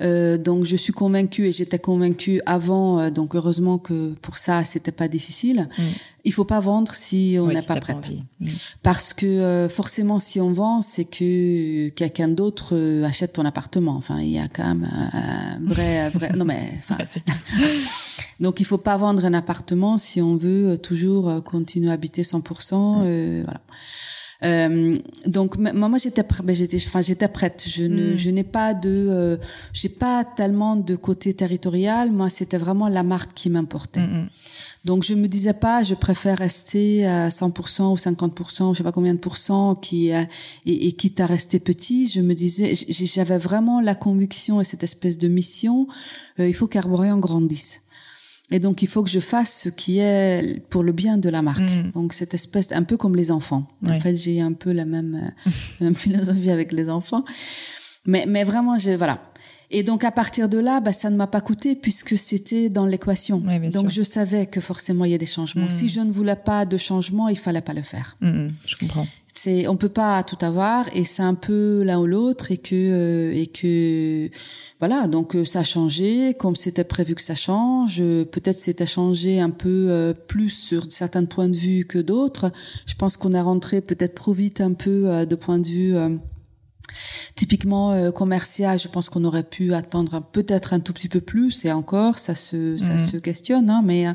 Euh, donc, je suis convaincue et j'étais convaincue avant. Euh, donc, heureusement que pour ça, c'était pas difficile. Mm. Il faut pas vendre si on n'est pas prêt. Mm. Parce que euh, forcément, si on vend, c'est que quelqu'un d'autre achète ton appartement. Enfin, il y a quand même un vrai, vrai. non mais. Donc, il faut pas vendre un appartement si on veut toujours continuer à habiter 100%. voilà. Euh, donc moi j'étais ben, j'étais enfin j'étais prête. Je ne mm. je n'ai pas de euh, j'ai pas tellement de côté territorial. Moi c'était vraiment la marque qui m'importait. Mm, mm. Donc je me disais pas je préfère rester à 100% ou 50% je sais pas combien de pourcents qui euh, et, et quitte à rester petit. Je me disais j'avais vraiment la conviction et cette espèce de mission. Euh, il faut qu'Arborian grandisse. Et donc, il faut que je fasse ce qui est pour le bien de la marque. Mm. Donc, cette espèce, un peu comme les enfants. En fait, j'ai un peu la même, euh, même philosophie avec les enfants. Mais, mais vraiment, je, voilà. Et donc, à partir de là, bah, ça ne m'a pas coûté puisque c'était dans l'équation. donc, je savais que forcément, il y a des changements. Mm. Si je ne voulais pas de changement, il fallait pas le faire. Mm, je comprends c'est on peut pas tout avoir et c'est un peu l'un ou l'autre et que euh, et que voilà donc euh, ça a changé. Comme c'était prévu que ça change peut-être c'était changé un peu euh, plus sur certains points de vue que d'autres. Je pense qu'on a rentré peut-être trop vite un peu de point de vue Typiquement commercial, je pense qu'on aurait pu attendre peut-être un tout petit peu plus et encore ça se ça mmh. se questionne hein, mais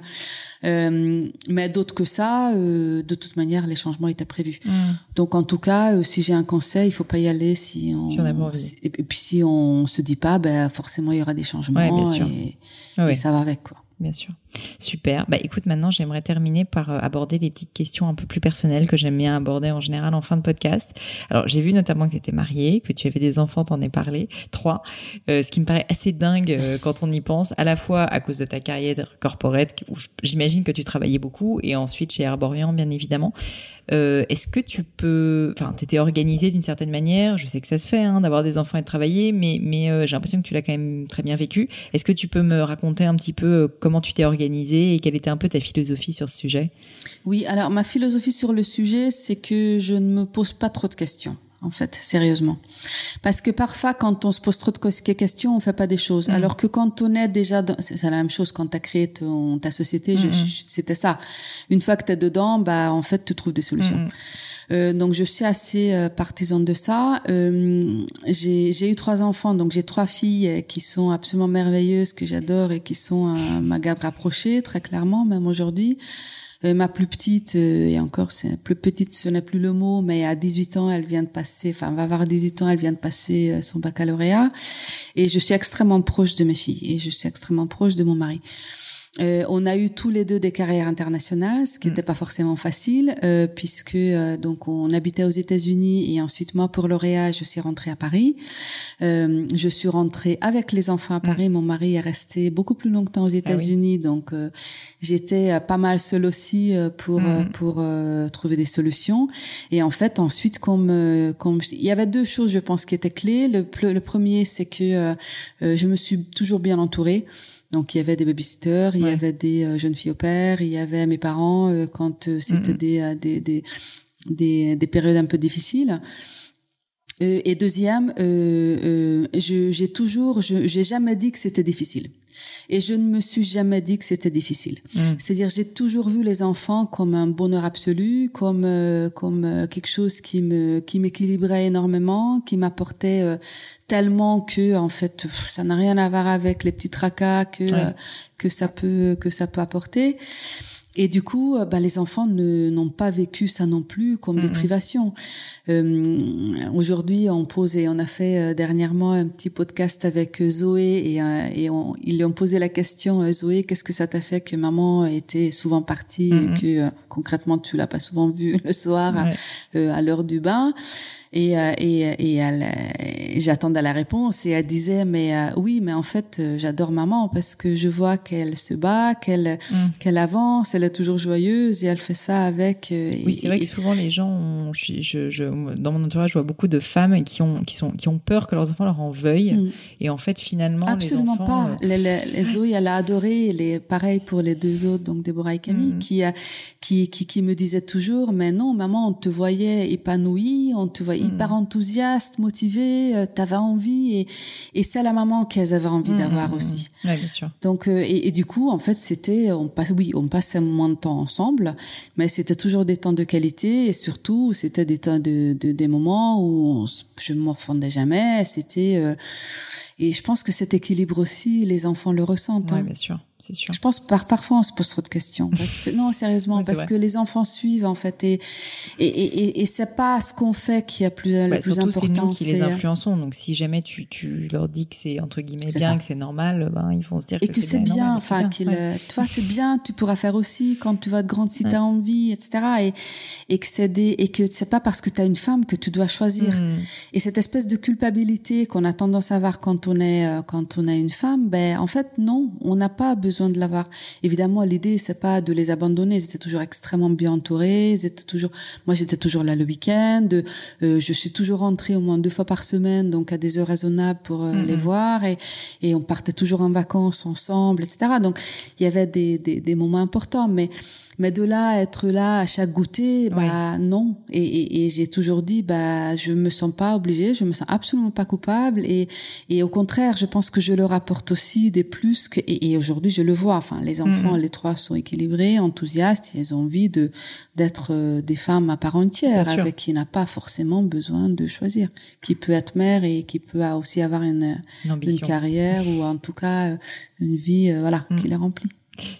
euh, mais d'autres que ça, euh, de toute manière, les changements étaient prévus. Mm. Donc en tout cas, euh, si j'ai un conseil, il faut pas y aller si on, si on a envie. Et, puis si on se dit pas, ben forcément il y aura des changements Et, et ça va avec quoi bien sûr. Super. Bah écoute, maintenant j'aimerais terminer par euh, aborder des petites questions un peu plus personnelles que j'aime bien aborder en général en fin de podcast. Alors j'ai vu notamment que tu étais mariée, que tu avais des enfants, t'en ai parlé, trois, euh, ce qui me paraît assez dingue euh, quand on y pense, à la fois à cause de ta carrière corporate, où j'imagine que tu travaillais beaucoup, et ensuite chez Herborian bien évidemment. Euh, Est-ce que tu peux, enfin, t'étais organisée d'une certaine manière. Je sais que ça se fait hein, d'avoir des enfants et de travailler, mais mais euh, j'ai l'impression que tu l'as quand même très bien vécu. Est-ce que tu peux me raconter un petit peu euh, comment tu t'es organisée et quelle était un peu ta philosophie sur ce sujet? Oui, alors ma philosophie sur le sujet, c'est que je ne me pose pas trop de questions en fait, sérieusement. Parce que parfois, quand on se pose trop de questions, on fait pas des choses. Mm. Alors que quand on est déjà, c'est la même chose quand tu as créé ton, ta société, c'était ça. Une fois que tu es dedans, bah en fait, tu trouves des solutions. Euh, donc je suis assez euh, partisane de ça. Euh, j'ai eu trois enfants, donc j'ai trois filles qui sont absolument merveilleuses, que j'adore et qui sont ma garde rapprochée, très clairement, même aujourd'hui. Euh, ma plus petite, euh, et encore, c'est plus petite, ce n'est plus le mot, mais à 18 ans, elle vient de passer, enfin, va avoir 18 ans, elle vient de passer euh, son baccalauréat. Et je suis extrêmement proche de mes filles et je suis extrêmement proche de mon mari. Euh, on a eu tous les deux des carrières internationales, ce qui n'était mm. pas forcément facile, euh, puisque euh, donc on habitait aux États-Unis et ensuite moi pour lauréat je suis rentrée à Paris. je suis rentrée avec les enfants à Paris. Mm. Mon mari est resté beaucoup plus longtemps aux ah États-Unis, donc j'étais pas mal seule aussi pour mm. pour trouver des solutions. Et en fait ensuite comme comme il y avait deux choses je pense qui étaient clés. Le, le premier c'est que je me suis toujours bien entourée. Donc il y avait des babysitters, il y avait des euh, jeunes filles au père, il y avait mes parents euh, quand euh, c'était des, des, des, des, des, périodes un peu difficiles. et deuxième, j'ai toujours, j'ai jamais dit que c'était difficile. Et je ne me suis jamais dit que c'était difficile. Mm. C'est-à-dire, j'ai toujours vu les enfants comme un bonheur absolu, comme euh, comme euh, quelque chose qui me qui m'équilibrait énormément, qui m'apportait euh, tellement que en fait, ça n'a rien à voir avec les petits tracas que que ça peut que ça peut apporter. Et du coup, bah, les enfants n'ont pas vécu ça non plus comme des privations. Euh, Aujourd'hui, on pose et on a fait euh, dernièrement un petit podcast avec euh, Zoé et, euh, et on, ils lui ont posé la question Zoé, qu'est-ce que ça t'a fait que maman était souvent partie et que concrètement tu l'as pas souvent vue le soir à l'heure du bain? Et, euh, et, et elle, euh, j'attendais la réponse et elle disait mais euh, oui mais en fait j'adore maman parce que je vois qu'elle se bat, qu'elle mm. qu'elle avance, elle est toujours joyeuse et elle fait ça avec. oui c'est vrai que souvent les gens, ont, je, je, dans mon entourage, je vois beaucoup de femmes qui ont qui sont qui ont peur que leurs enfants leur en veuillent mm. et en fait finalement absolument les enfants, pas. Les, les, les Zoé elle a adoré, les pareil pour les deux autres donc Déborah et Camille mm. qui, qui qui qui me disaient toujours mais non maman on te voyait épanouie, on te voyait hyper enthousiastes, motivées, tu avais envie et, et c'est la maman qu'elles avaient envie d'avoir aussi. Ouais, bien sûr. Donc et, et, du coup en fait c'était on passe oui on passe un moment de temps ensemble, mais c'était toujours des temps de qualité et surtout c'était des temps de, de des moments où on, je me morfondais jamais. C'était et je pense que cet équilibre aussi, les enfants le ressentent. Oui, hein. bien sûr c'est sûr. Je pense par parfois on se pose trop de questions. Parce que, non, sérieusement, parce que les enfants suivent en fait et et et, et c'est pas ce qu'on fait qui a plus le plus surtout, important. C'est nous qui les influençons. Donc si jamais tu tu leur dis que c'est entre guillemets bien, que c'est normal, ben ils vont se dire et que, c'est bien. enfin, qu'il, tu vois, c'est bien. Tu pourras faire aussi quand tu vas te grande si t'as envie, etc. Et et que c'est des et que c'est pas parce que tu as une femme que tu dois choisir. Hmm. Et cette espèce de culpabilité qu'on a tendance à avoir quand on est euh, quand on a une femme, ben en fait non, on n'a pas besoin de l'avoir. Évidemment, l'idée c'est pas de les abandonner. Ils étaient toujours extrêmement bien entourés. Ils étaient toujours, moi j'étais toujours là le week-end. Euh, je suis toujours rentrée au moins deux fois par semaine, donc à des heures raisonnables pour euh, les mm-hmm. voir. Et, et on partait toujours en vacances ensemble, etc. Donc il y avait des, des, des moments importants, mais mais de là être là à chaque goûter, bah non. Et, et, et j'ai toujours dit, bah je me sens pas obligée, je me sens absolument pas coupable. Et, et au contraire, je pense que je leur apporte aussi des plus. Que, et, et aujourd'hui, je le vois. Enfin, les enfants, mhm. les trois sont équilibrés, enthousiastes. Ils ont envie de d'être euh, des femmes à part entière, avec qui n'a pas forcément besoin de choisir, qui peut être mère et qui peut aussi avoir une, une, carrière ou en tout cas une vie, euh, voilà, qui mhm. les remplit.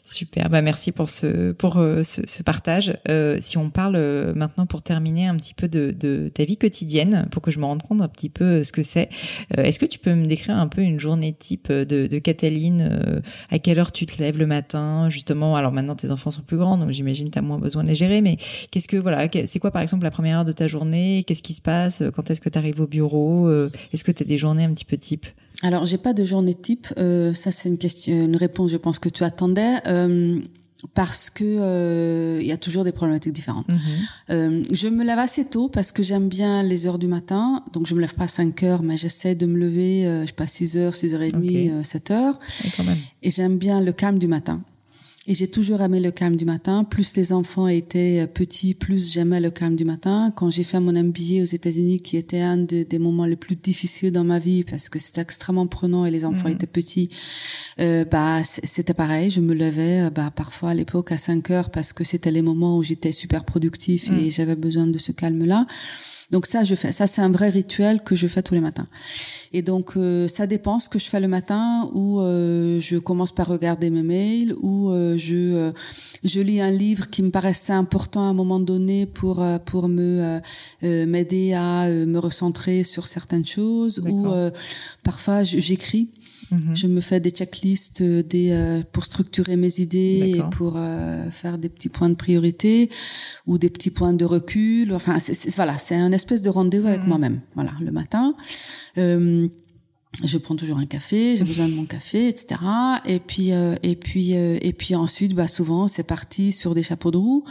Super, bah merci pour ce pour euh, ce, ce, partage. Euh, si on parle euh, maintenant pour terminer un petit peu de, de, ta vie quotidienne, pour que je me rende compte un petit peu ce que c'est. Est-ce que tu peux me décrire un peu une journée type de, de Cataline À quelle heure tu te lèves le matin Justement, alors maintenant tes enfants sont plus grands, donc j'imagine tu as moins besoin de les gérer. Mais qu'est-ce que voilà, c'est quoi par exemple la première heure de ta journée? Qu'est-ce qui se passe? Quand est-ce que tu arrives au bureau? Est-ce que tu as des journées un petit peu type? Alors, j'ai pas de journée type. Euh, ça, c'est une question, une réponse, je pense que tu attendais. Euh, parce que euh, il y a toujours des problématiques différentes. Mhm. Euh, je me lève assez tôt parce que j'aime bien les heures du matin. Donc je me lève pas à 5 heures, mais j'essaie de me lever, euh, je passe 6 heures, 6 heures et demie, 7 heures. Et, quand même. et j'aime bien le calme du matin. Et j'ai toujours aimé le calme du matin. Plus les enfants étaient euh, petits, plus j'aimais le calme du matin. Quand j'ai fait mon MBA aux États-Unis, qui était un des moments les plus difficiles dans ma vie parce que c'était extrêmement prenant et les enfants mhm. étaient petits, euh, bah c'était pareil. Je me levais euh, bah parfois à l'époque à 5 heures parce que c'était les moments où j'étais super productif et mhm. j'avais besoin de ce calme-là. Donc ça, je fais. Ça, c'est un vrai rituel que je fais tous les matins. Et donc, euh, ça dépend ce que je fais le matin, ou euh, je commence par regarder mes mails, ou euh, je je lis un livre qui me paraissait important à un moment donné pour pour me m'aider à me recentrer sur certaines choses, ou parfois j'écris. Mhm. Je me fais des checklists euh, des, euh, pour structurer mes idées et pour euh, faire des petits points de priorité ou des petits points de recul. Enfin, c'est, voilà, c'est un espèce de rendez-vous avec mhm. moi-même. Voilà, le matin. Euh, je prends toujours un café, j'ai besoin de mon café, etc. Et puis euh, et puis euh, et puis ensuite, bah souvent c'est parti sur des chapeaux de roue.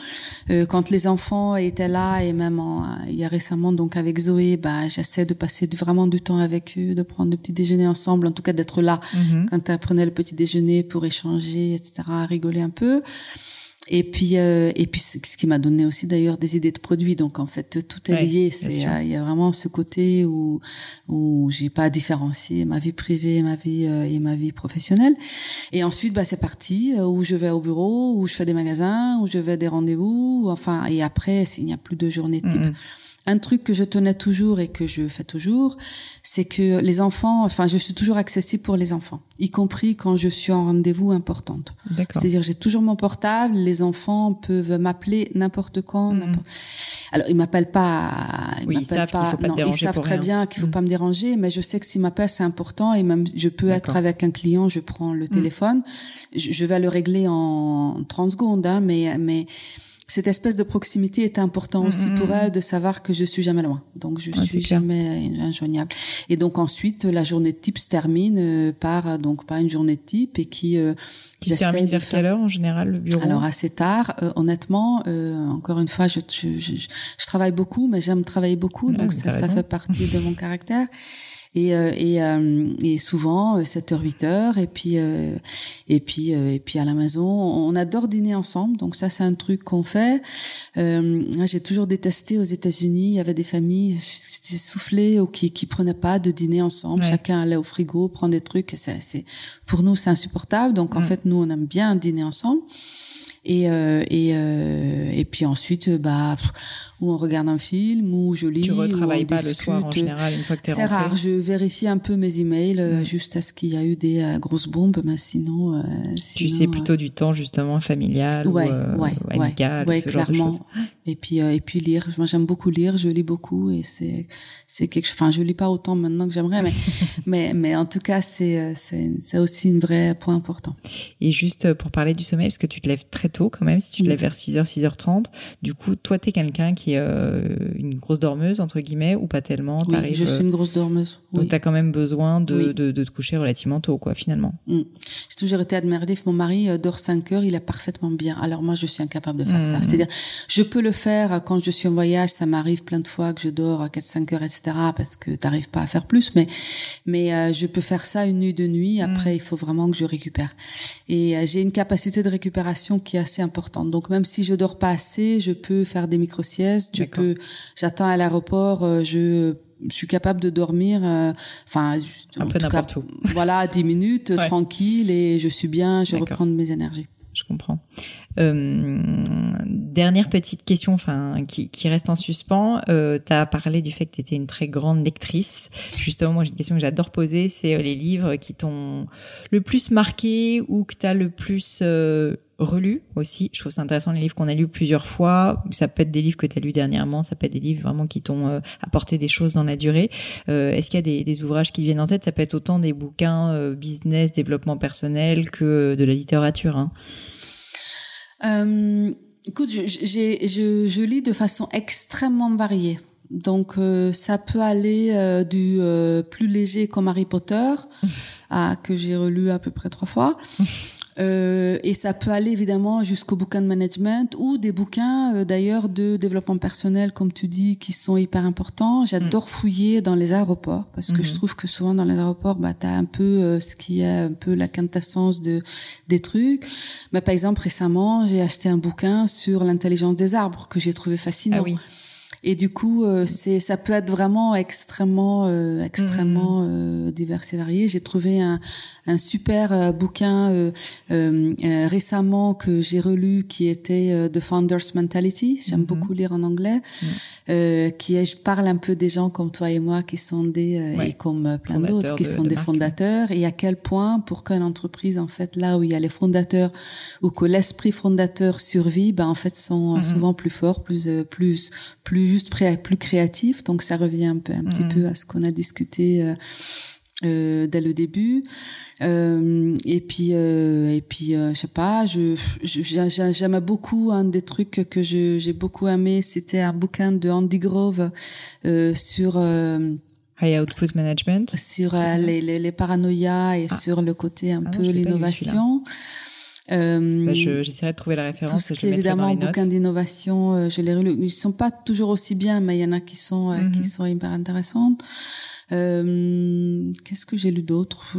Euh, quand les enfants étaient là et même il y a récemment donc avec Zoé, bah j'essaie de passer vraiment du temps avec eux, de prendre le petit déjeuner ensemble, en tout cas d'être là mm-hmm. quand elle prenait le petit déjeuner pour échanger, etc. Rigoler un peu. Et puis, euh, et puis, ce qui m'a donné aussi d'ailleurs des idées de produits. Donc en fait, tout est lié. Euh, il y a vraiment ce côté où où j'ai pas à différencier ma vie privée, ma vie euh, et ma vie professionnelle. Et ensuite, bah c'est parti. Où je vais au bureau, où je fais des magasins, où je vais des rendez-vous. Enfin, et après, s'il n'y a plus de journée type. Mm-hmm. Un truc que je tenais toujours et que je fais toujours, c'est que les enfants, enfin, je suis toujours accessible pour les enfants, y compris quand je suis en rendez-vous importante. C'est-à-dire, j'ai toujours mon portable, les enfants peuvent m'appeler n'importe quand. Mhm. Alors, ils m'appellent pas, ils oui, savent pas, faut pas non, ils savent très bien qu'il faut mhm. pas me déranger, mais je sais que s'ils m'appellent, c'est important et même, je peux être avec un client, je prends le mhm. téléphone, je, vais le régler en 30 secondes, hein, mais, mais, cette espèce de proximité est important aussi pour mm, elle de savoir que je suis jamais loin. Donc je suis jamais injoignable. Et donc ensuite la journée type se termine euh, par donc pas une journée type et qui euh, qui se termine vers quelle heure en général le bureau? Alors assez tard. Euh, honnêtement, encore une fois, je, je, je, travaille beaucoup, mais j'aime travailler beaucoup, donc ça, ça, fait partie de mon caractère. Et et, et souvent 7 h 8 h et puis et puis et puis à la maison on adore dîner ensemble. Donc ça c'est un truc qu'on fait. J'ai toujours détesté aux États-Unis il y avait des familles soufflées ou qui qui prenaient pas de dîner ensemble. Chacun allait au frigo prendre des trucs. C'est pour nous c'est insupportable. Donc en mm. fait nous on aime bien dîner ensemble. Et euh, et euh, et puis ensuite bah où on regarde un film, ou je lis. Tu retravailles pas le soir en général une fois que tu es rentré. C'est rare. Je vérifie un peu mes emails euh, juste à ce qu'il y a eu des euh, grosses bombes, mais sinon. Euh, tu sais plutôt du temps justement familial ou, amical, ouais, ce clairement. genre de choses. Et puis et puis lire. Moi j'aime beaucoup lire. Je lis beaucoup et c'est c'est quelque. Enfin je lis pas autant maintenant que j'aimerais, mais mais mais en tout cas c'est c'est c'est aussi un vrai point important. Et juste pour parler du sommeil, parce que tu te lèves très tôt quand même, si tu te lèves vers 6h, 6h30, du coup toi t'es quelqu'un qui euh, une grosse dormeuse entre guillemets ou pas tellement Oui, je suis une grosse dormeuse. Donc tu as quand même besoin de, de, de, te coucher relativement tôt, quoi, finalement. Mm. J'ai toujours été admiratif. Mon mari euh, dort 5 heures, il est parfaitement bien. Alors moi, je suis incapable de faire ça. Mm. C'est-à-dire, je peux le faire quand je suis en voyage. Ça m'arrive plein de fois que je dors à 4-5 heures, etc. Parce que t'arrives pas à faire plus. Mais mais euh, je peux faire ça une nuit de nuit. Après, mm. il faut vraiment que je récupère. Et j'ai une capacité de récupération qui est assez importante. Donc même si je dors pas assez, je peux faire des micro-siestes je peux, j'attends à l'aéroport, euh, je suis capable de dormir, euh, enfin, un peu n'importe où. Voilà, dix minutes, tranquille, et je suis bien, je reprends mes énergies. Je comprends. Euh, dernière petite question, enfin, qui, qui reste en suspens. Euh, tu as parlé du fait que tu étais une très grande lectrice. Justement, moi, j'ai une question que j'adore poser, c'est les livres qui t'ont le plus marqué ou que tu as le plus relu aussi. Je trouve ça intéressant les livres qu'on a lus plusieurs fois. Ça peut être des livres que tu as lus dernièrement, ça peut être des livres vraiment qui t'ont euh, apporté des choses dans la durée. Euh, Est-ce qu'il y a des, des, ouvrages qui viennent en tête? Ça peut être autant des bouquins euh, business, développement personnel que de la littérature. Hein. Euh, écoute, je, je, je, lis de façon extrêmement variée. Donc ça peut aller du plus léger comme Harry Potter à que j'ai relu à peu près trois fois Euh, et ça peut aller évidemment jusqu'au bouquin de management ou des bouquins euh, d'ailleurs de développement personnel, comme tu dis, qui sont hyper importants. J'adore mm. fouiller dans les aéroports parce que je mm-hmm. trouve que souvent dans les aéroports, bah, tu as un peu euh, ce qui est un peu la quintessence de, des trucs. Mais par exemple, récemment, j'ai acheté un bouquin sur l'intelligence des arbres que j'ai trouvé fascinant. Ah oui. Et du coup, euh, c'est ça peut être vraiment extrêmement euh, extrêmement mm. euh, divers et varié. J'ai trouvé un, un super bouquin récemment que j'ai relu qui était The Founder's Mentality. J'aime mm-hmm. beaucoup lire en anglais. Mm. Euh, qui est, je parle un peu des gens comme toi et moi qui sont des euh, et comme plein d'autres qui sont des fondateurs et à quel point pour qu'une entreprise en fait là où il y a les fondateurs ou que l'esprit fondateur survit, ben en fait sont mhm. souvent plus forts, plus plus plus juste plus créatifs. Donc ça revient un peu un petit mhm. peu à ce qu'on a discuté euh, dès le début. Euh, et puis, euh, et puis, euh, je sais pas, je, j'aime beaucoup un des trucs que j'ai beaucoup aimé, c'était un bouquin de Andy Grove euh, sur High Output Management, sur les, les, les, paranoïas et ah. sur le côté un ah peu l'innovation. Euh, bah, J'essaierai de trouver la référence. Tout ce qui est évidemment bouquin d'innovation, je les relus. Ils sont pas toujours aussi bien, mais il y en a qui sont qui mhm. sont hyper intéressantes. Euh, Qu'est-ce que j'ai lu d'autre?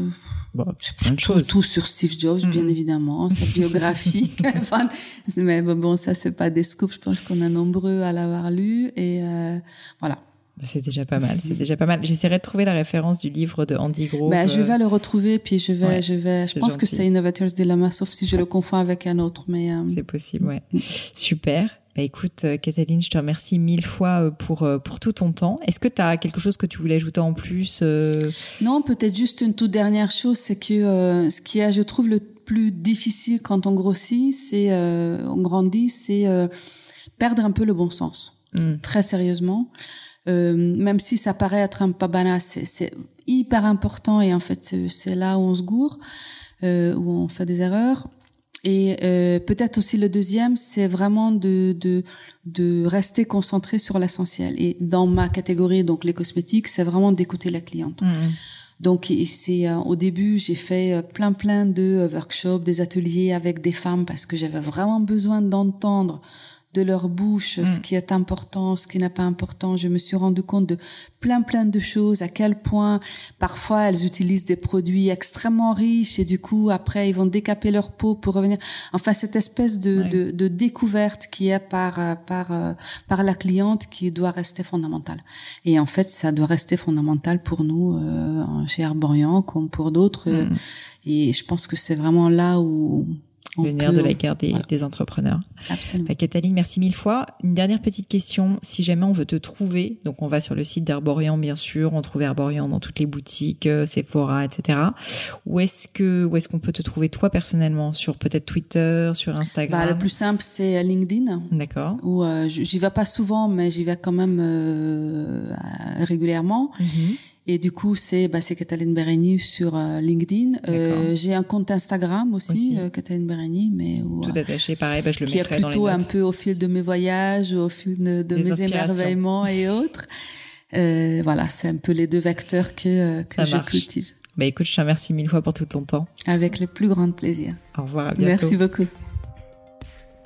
Bon, plein de choses. Tout sur Steve Jobs, bien mm. évidemment, sa biographie. enfin, mais bon, ça c'est pas des scoops. Je pense qu'on a nombreux à l'avoir lu et euh, voilà. C'est déjà pas mal, c'est déjà pas mal. J'essaierai de trouver la référence du livre de Andy Grove. Bah, je vais le retrouver, puis je vais, je vais, je pense que c'est Innovators Dilemma, sauf si je le confonds avec un autre, mais. Euh... C'est possible, ouais. Super. Bah écoute, euh, Catherine, je te remercie mille fois euh, pour, euh, pour tout ton temps. Est-ce que tu as quelque chose que tu voulais ajouter en plus Non, peut-être juste une toute dernière chose, c'est que ce qui est, je trouve, le plus difficile quand on grossit, c'est, on grandit, c'est perdre un peu le bon sens. Hmm. Très sérieusement. Même si ça paraît être un pas banal, c'est hyper important et en fait, c'est là où on se gourre, où on fait des erreurs. Et euh, peut-être aussi le deuxième, c'est vraiment de, de, de rester concentré sur l'essentiel. Et dans ma catégorie, donc les cosmétiques, c'est vraiment d'écouter la cliente. Mmh. Donc c'est euh, au début, j'ai fait euh, plein plein de workshops, des ateliers avec des femmes parce que j'avais vraiment besoin d'entendre de leur bouche ce mm. qui est important, ce qui n'est pas important. Je me suis rendu compte de plein plein de choses, à quel point parfois elles utilisent des produits extrêmement riches et du coup après ils vont décaper leur peau pour revenir. Enfin cette espèce de, de, de, découverte qui est par euh, par euh, par la cliente qui doit rester fondamentale. Et en fait ça doit rester fondamental pour nous euh, chez Arborian comme pour d'autres. Mm. Et je pense que c'est vraiment là où le nerf de la guerre des, entrepreneurs. Absolument. Bah, merci mille fois. Une dernière petite question. Si jamais on veut te trouver, donc on va sur le site d'Arborian, bien sûr, on trouve Arborian dans toutes les boutiques, euh, Sephora, etc. Où est-ce que, où est-ce qu'on peut te trouver toi personnellement? Sur peut-être Twitter, sur Instagram? Bah, Le plus simple, c'est LinkedIn. D'accord. Où euh, j'y vais pas souvent, mais j'y vais quand même euh, régulièrement. Mm-hmm. Et du coup, c'est bah, c'est Cataline sur euh, LinkedIn. Euh, j'ai un compte Instagram aussi, Euh, Cataline mais où, tout attaché, pareil, bah, je le qui est plutôt un peu au fil de mes voyages, au fil de, de mes émerveillements et autres. Euh, voilà, c'est un peu les deux vecteurs que, que je cultive. Bah écoute, je te remercie mille fois pour tout ton temps. Avec le plus grand plaisir. Au revoir, à bientôt. Merci beaucoup.